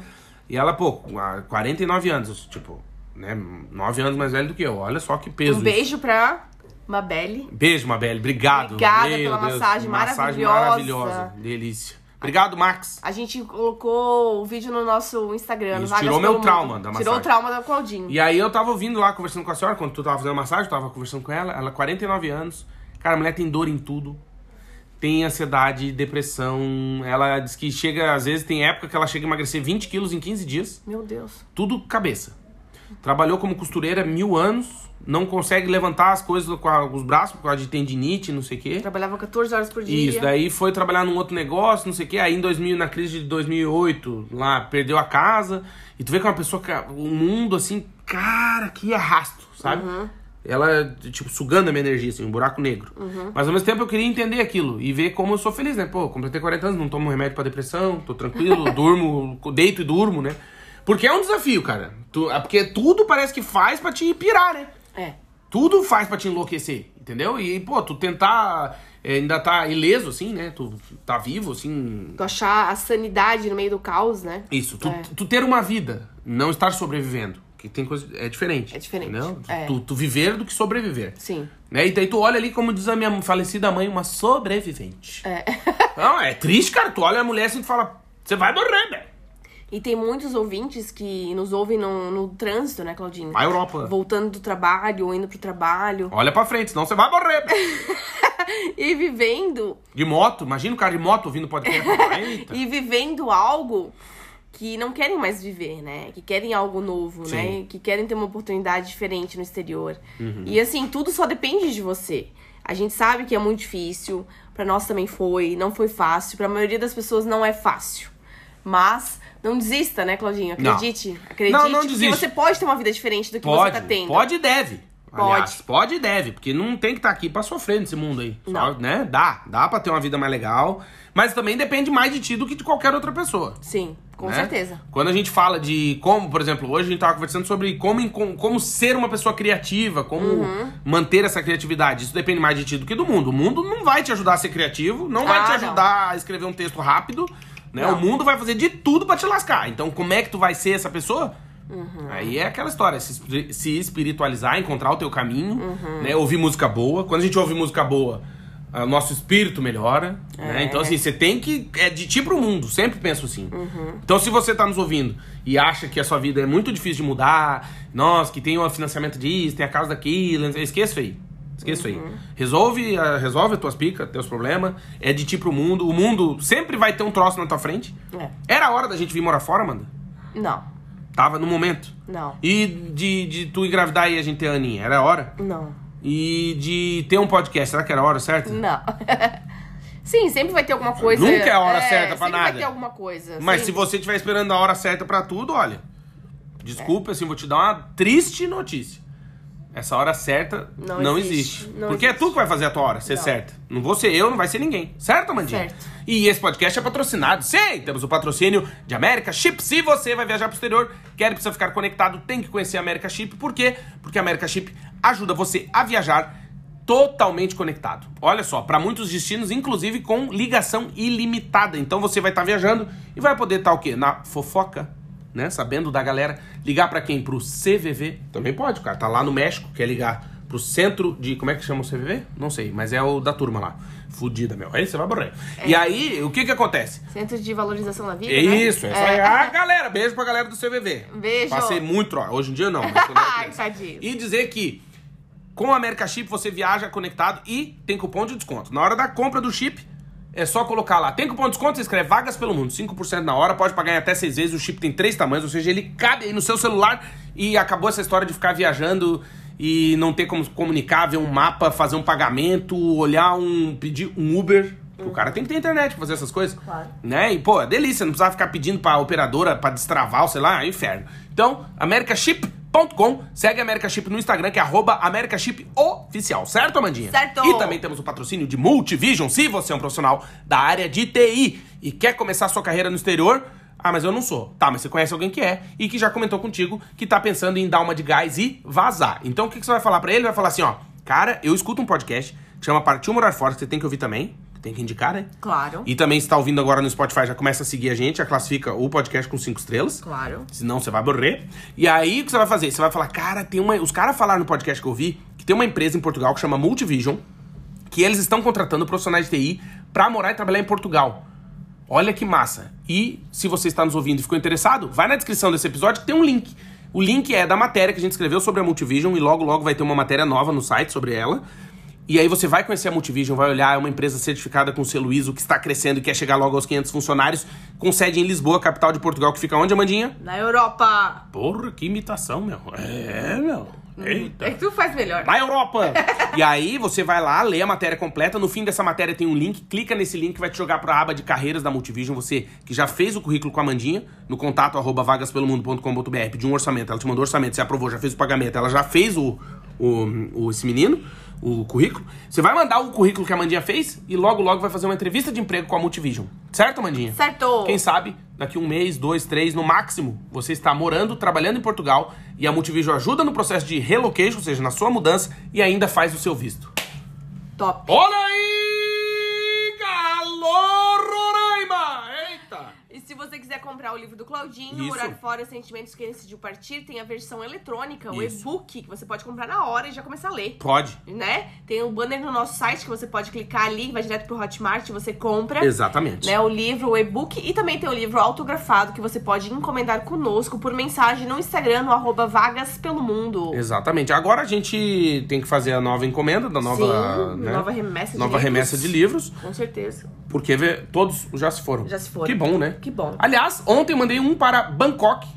e ela, pô, com a 49 anos, tipo, né, 9 anos mais velha do que eu. Olha só que peso. Um beijo pra Mabelle. Beijo, Mabelle. Obrigado. Obrigada Meu pela Deus, massagem Massagem maravilhosa. maravilhosa. Delícia. Obrigado, Max. A gente colocou o vídeo no nosso Instagram. Isso, tirou meu trauma Mundo. da Tirou o massagem. trauma da Claudinho. E aí eu tava ouvindo lá, conversando com a senhora, quando tu tava fazendo a massagem, eu tava conversando com ela. Ela, 49 anos. Cara, a mulher tem dor em tudo. Tem ansiedade, depressão. Ela diz que chega, às vezes, tem época que ela chega a emagrecer 20 quilos em 15 dias. Meu Deus. Tudo cabeça. Trabalhou como costureira mil anos. Não consegue levantar as coisas com a- os braços por causa de tendinite, não sei o quê. Trabalhava 14 horas por dia. Isso, daí foi trabalhar num outro negócio, não sei o que. Aí em 2000, na crise de 2008, lá, perdeu a casa. E tu vê que é uma pessoa, que o mundo assim, cara, que arrasto, sabe? Ela, tipo, sugando a minha energia, assim, um buraco negro. Mas ao mesmo tempo eu queria entender aquilo e ver como eu sou feliz, né? Pô, completei 40 anos, não tomo remédio pra depressão, tô tranquilo, [laughs] durmo, deito e durmo, né? Porque é um desafio, cara. Tu, é porque tudo parece que faz pra te pirar, né? É. Tudo faz pra te enlouquecer, entendeu? E, pô, tu tentar é, ainda tá ileso, assim, né? Tu tá vivo, assim. Tu achar a sanidade no meio do caos, né? Isso, tu, É. tu ter uma vida, não estar sobrevivendo. Que tem coisa. É diferente. É diferente, Entendeu? é. Tu, tu viver do que sobreviver. Sim. Né? E daí tu olha ali, como diz a minha falecida mãe, uma sobrevivente. É. [laughs] Não, é triste, cara. Tu olha a mulher assim e fala, você vai morrer, velho. E tem muitos ouvintes que nos ouvem no, no trânsito, né, Claudinho? Vai Europa. Voltando do trabalho ou indo pro trabalho. Olha pra frente, senão você vai morrer. [laughs] E vivendo. De moto, imagina o cara de moto ouvindo podcast. [laughs] E vivendo algo que não querem mais viver, né? Que querem algo novo, Sim. né? Que querem ter uma oportunidade diferente no exterior. Uhum. E assim, tudo só depende de você. A gente sabe que é muito difícil, Pra nós também foi, não foi fácil, Pra maioria das pessoas não é fácil. Mas não desista, né, Claudinho? Não. Acredite. Acredite Não, não que desiste. você pode ter uma vida diferente do que Pode, você tá tendo. pode e deve. Pode. Aliás, pode e deve, porque não tem que estar aqui pra sofrer nesse mundo aí. Só, Não. né? Dá, dá pra ter uma vida mais legal, mas também depende mais de ti do que de qualquer outra pessoa. Sim, com né? certeza. Quando a gente fala de como, por exemplo, hoje a gente tava conversando sobre como, como ser uma pessoa criativa, como Uhum. manter essa criatividade. Isso depende mais de ti do que do mundo. O mundo não vai te ajudar a ser criativo, não vai Ah, te não. ajudar a escrever um texto rápido, né? Não. O mundo vai fazer de tudo pra te lascar. Então, como é que tu vai ser essa pessoa? Uhum. Aí é aquela história, se, se espiritualizar, encontrar o teu caminho, Uhum. né? Ouvir música boa. Quando a gente ouve música boa, ah, o nosso espírito melhora, né? É. Então, assim, você tem que. É de ti pro mundo, sempre penso assim. Uhum. Então, se você tá nos ouvindo e acha que a sua vida é muito difícil de mudar, nossa, que tem um financiamento disso, tem a causa daquilo, esqueça aí. Esqueça Uhum. aí. Resolve, ah, resolve as tuas picas, teus problemas. É de ti pro mundo. O mundo sempre vai ter um troço na tua frente. É. Era a hora da gente vir morar fora, Amanda? Não, Tava no momento. não, E de, de tu engravidar e a gente ter a Aninha, era a hora? não, E de ter um podcast, será que era a hora certa? não. [laughs] Sim, sempre vai ter alguma coisa. Nunca é a hora certa pra sempre nada. vai ter alguma coisa. Mas se sempre. você estiver esperando a hora certa pra tudo, olha. Desculpa, assim, vou te dar uma triste notícia. Essa hora certa não, Não existe. existe, não Porque é existe. tu que vai fazer a tua hora ser Não. certa. Não vou ser eu, não vai ser ninguém. Certo, Amandinha? Certo. E esse podcast é patrocinado. Sim, temos o patrocínio de América Chip. Se você vai viajar pro exterior, quer precisa ficar conectado, tem que conhecer a América Chip. Por quê? Porque a América Chip ajuda você a viajar totalmente conectado. Olha só, para muitos destinos, inclusive com ligação ilimitada. Então você vai estar viajando e vai poder estar o quê? Na fofoca, né? Sabendo da galera. Ligar para quem? Pro CVV. Também pode, o cara tá lá no México, quer ligar pro centro de. Como é que chama o CVV? Não sei, mas é o da turma lá. Fudida, meu. Aí você vai morrer. E aí, o que que acontece? Centro de valorização da vida. É né? isso, é isso aí. Ah, [laughs] galera, beijo pra galera do CVV. Beijo. Passei muito, tro- hoje em dia não. [laughs] Ai, tadinho. e dizer que com a America Chip você viaja conectado e tem cupom de desconto. Na hora da compra do chip, é só colocar lá. Tem cupom de desconto, você escreve vagas pelo mundo. 5% na hora, pode pagar em até seis vezes. O chip tem três tamanhos, ou seja, ele cabe aí no seu celular e acabou essa história de ficar viajando e não ter como comunicar, ver um mapa, fazer um pagamento, olhar um. pedir um Uber. O cara tem que ter internet pra fazer essas coisas. Claro. Né? E, pô, é delícia, não precisava ficar pedindo pra operadora pra destravar, sei lá, é um inferno. Então, americaship.com, segue a Americaship no Instagram, que é arroba Americaship Oficial, certo, Amandinha? Certo. E também temos o patrocínio de Multivision, se você é um profissional da área de TI e quer começar sua carreira no exterior. Ah, mas eu não sou. Tá, mas você conhece alguém que é e que já comentou contigo que tá pensando em dar uma de gás e vazar. Então o que, que você vai falar pra ele? Vai falar assim, ó, cara, eu escuto um podcast que chama Partiu Morar Fora, que você tem que ouvir também. Tem que indicar, né? Claro. E também, se tá ouvindo agora no Spotify, já começa a seguir a gente, já classifica o podcast com cinco estrelas. Claro. Senão você vai morrer. E aí, o que você vai fazer? Você vai falar, cara, tem uma. Os caras falaram no podcast que eu vi que tem uma empresa em Portugal que chama Multivision, que eles estão contratando profissionais de TI pra morar e trabalhar em Portugal. Olha que massa. E se você está nos ouvindo e ficou interessado, vai na descrição desse episódio que tem um link. O link é da matéria que a gente escreveu sobre a Multivision e logo logo vai ter uma matéria nova no site sobre ela. E aí você vai conhecer a Multivision, vai olhar, é uma empresa certificada com selo ISO que está crescendo e quer chegar logo aos 500 funcionários, com sede em Lisboa, capital de Portugal, que fica onde, Amandinha? Na Europa. Porra, que imitação, meu. É, meu. Eita. É que tu faz melhor. Na Europa! [laughs] e aí você vai lá, lê a matéria completa. No fim dessa matéria tem um link. Clica nesse link que vai te jogar pra aba de carreiras da Multivision. Você que já fez o currículo com a Mandinha, no contato arroba vagaspelomundo.com.br, pediu um orçamento. Ela te mandou orçamento, você aprovou, já fez o pagamento. Ela já fez o, o, o esse menino, o currículo. Você vai mandar o currículo que a Mandinha fez e logo, logo vai fazer uma entrevista de emprego com a Multivision. Certo, Mandinha? Certo. Quem sabe, daqui um mês, dois, três, no máximo, você está morando, trabalhando em Portugal e a Multivision ajuda no processo de relocation, ou seja, na sua mudança, e ainda faz o seu visto. Top. Olha quiser comprar o livro do Claudinho, Isso. Morar Fora, Sentimentos que Decidiu Partir, tem a versão eletrônica, o Isso. e-book, que você pode comprar na hora e já começar a ler. Pode. Né? Tem um banner no nosso site que você pode clicar ali, vai direto pro Hotmart, você compra. Exatamente. Né, o livro, o e-book e também tem o livro autografado que você pode encomendar conosco por mensagem no Instagram, no arroba Vagas Pelo Mundo. Exatamente. Agora a gente tem que fazer a nova encomenda da nova, Sim, né? nova remessa de nova livros. remessa de livros. Com certeza. Porque todos já se foram. Já se foram. Que bom, né? Que bom. Aliás, ontem eu mandei um para Bangkok,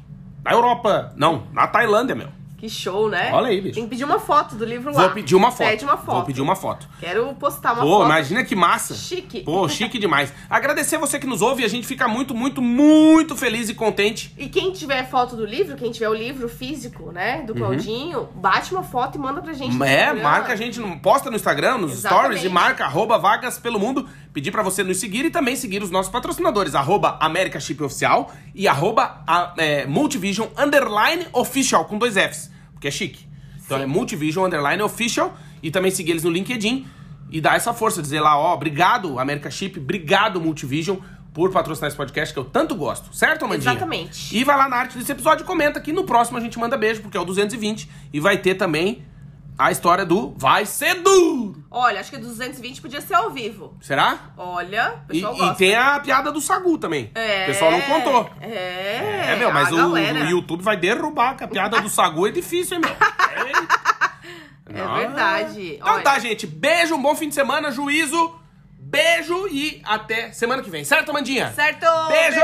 na Europa. Não, na Tailândia, meu. Que show, né? Olha aí, bicho. Tem que pedir uma foto do livro lá. Vou pedir uma foto. Pede uma foto. Vou pedir uma foto. Quero postar uma Pô, foto. imagina que massa. Chique. Pô, chique demais. Agradecer você que nos ouve, a gente fica muito, muito, muito feliz e contente. E quem tiver foto do livro, quem tiver o livro físico, né, do Claudinho, bate uma foto e manda pra gente. Uhum. É, marca a gente, posta no Instagram, nos Exatamente. stories e marca arroba vagas pelo mundo. Pedir pra você nos seguir e também seguir os nossos patrocinadores, arroba América Chip Oficial e arroba é, Multivision Underline Official, com dois Fs, porque é chique. Então é Multivision Underline Official e também seguir eles no LinkedIn e dar essa força, dizer lá, ó, obrigado América Chip, obrigado Multivision por patrocinar esse podcast que eu tanto gosto, certo, Amandinha? Exatamente. E vai lá na arte desse episódio e comenta que no próximo a gente manda beijo, porque é o 220 e vai ter também a história do Vai Ser Duro. Olha, acho que 220 podia ser ao vivo. Será? Olha, o E, pessoal e gosta. tem a piada do Sagu também. É, O pessoal não contou. É, É, meu, mas a o, galera. o YouTube vai derrubar, que a piada do Sagu é difícil, hein, meu? [laughs] É, É verdade. Então Olha, tá, gente. Beijo, um bom fim de semana, juízo. Beijo e até semana que vem. Certo, Mandinha? Certo! Beijo!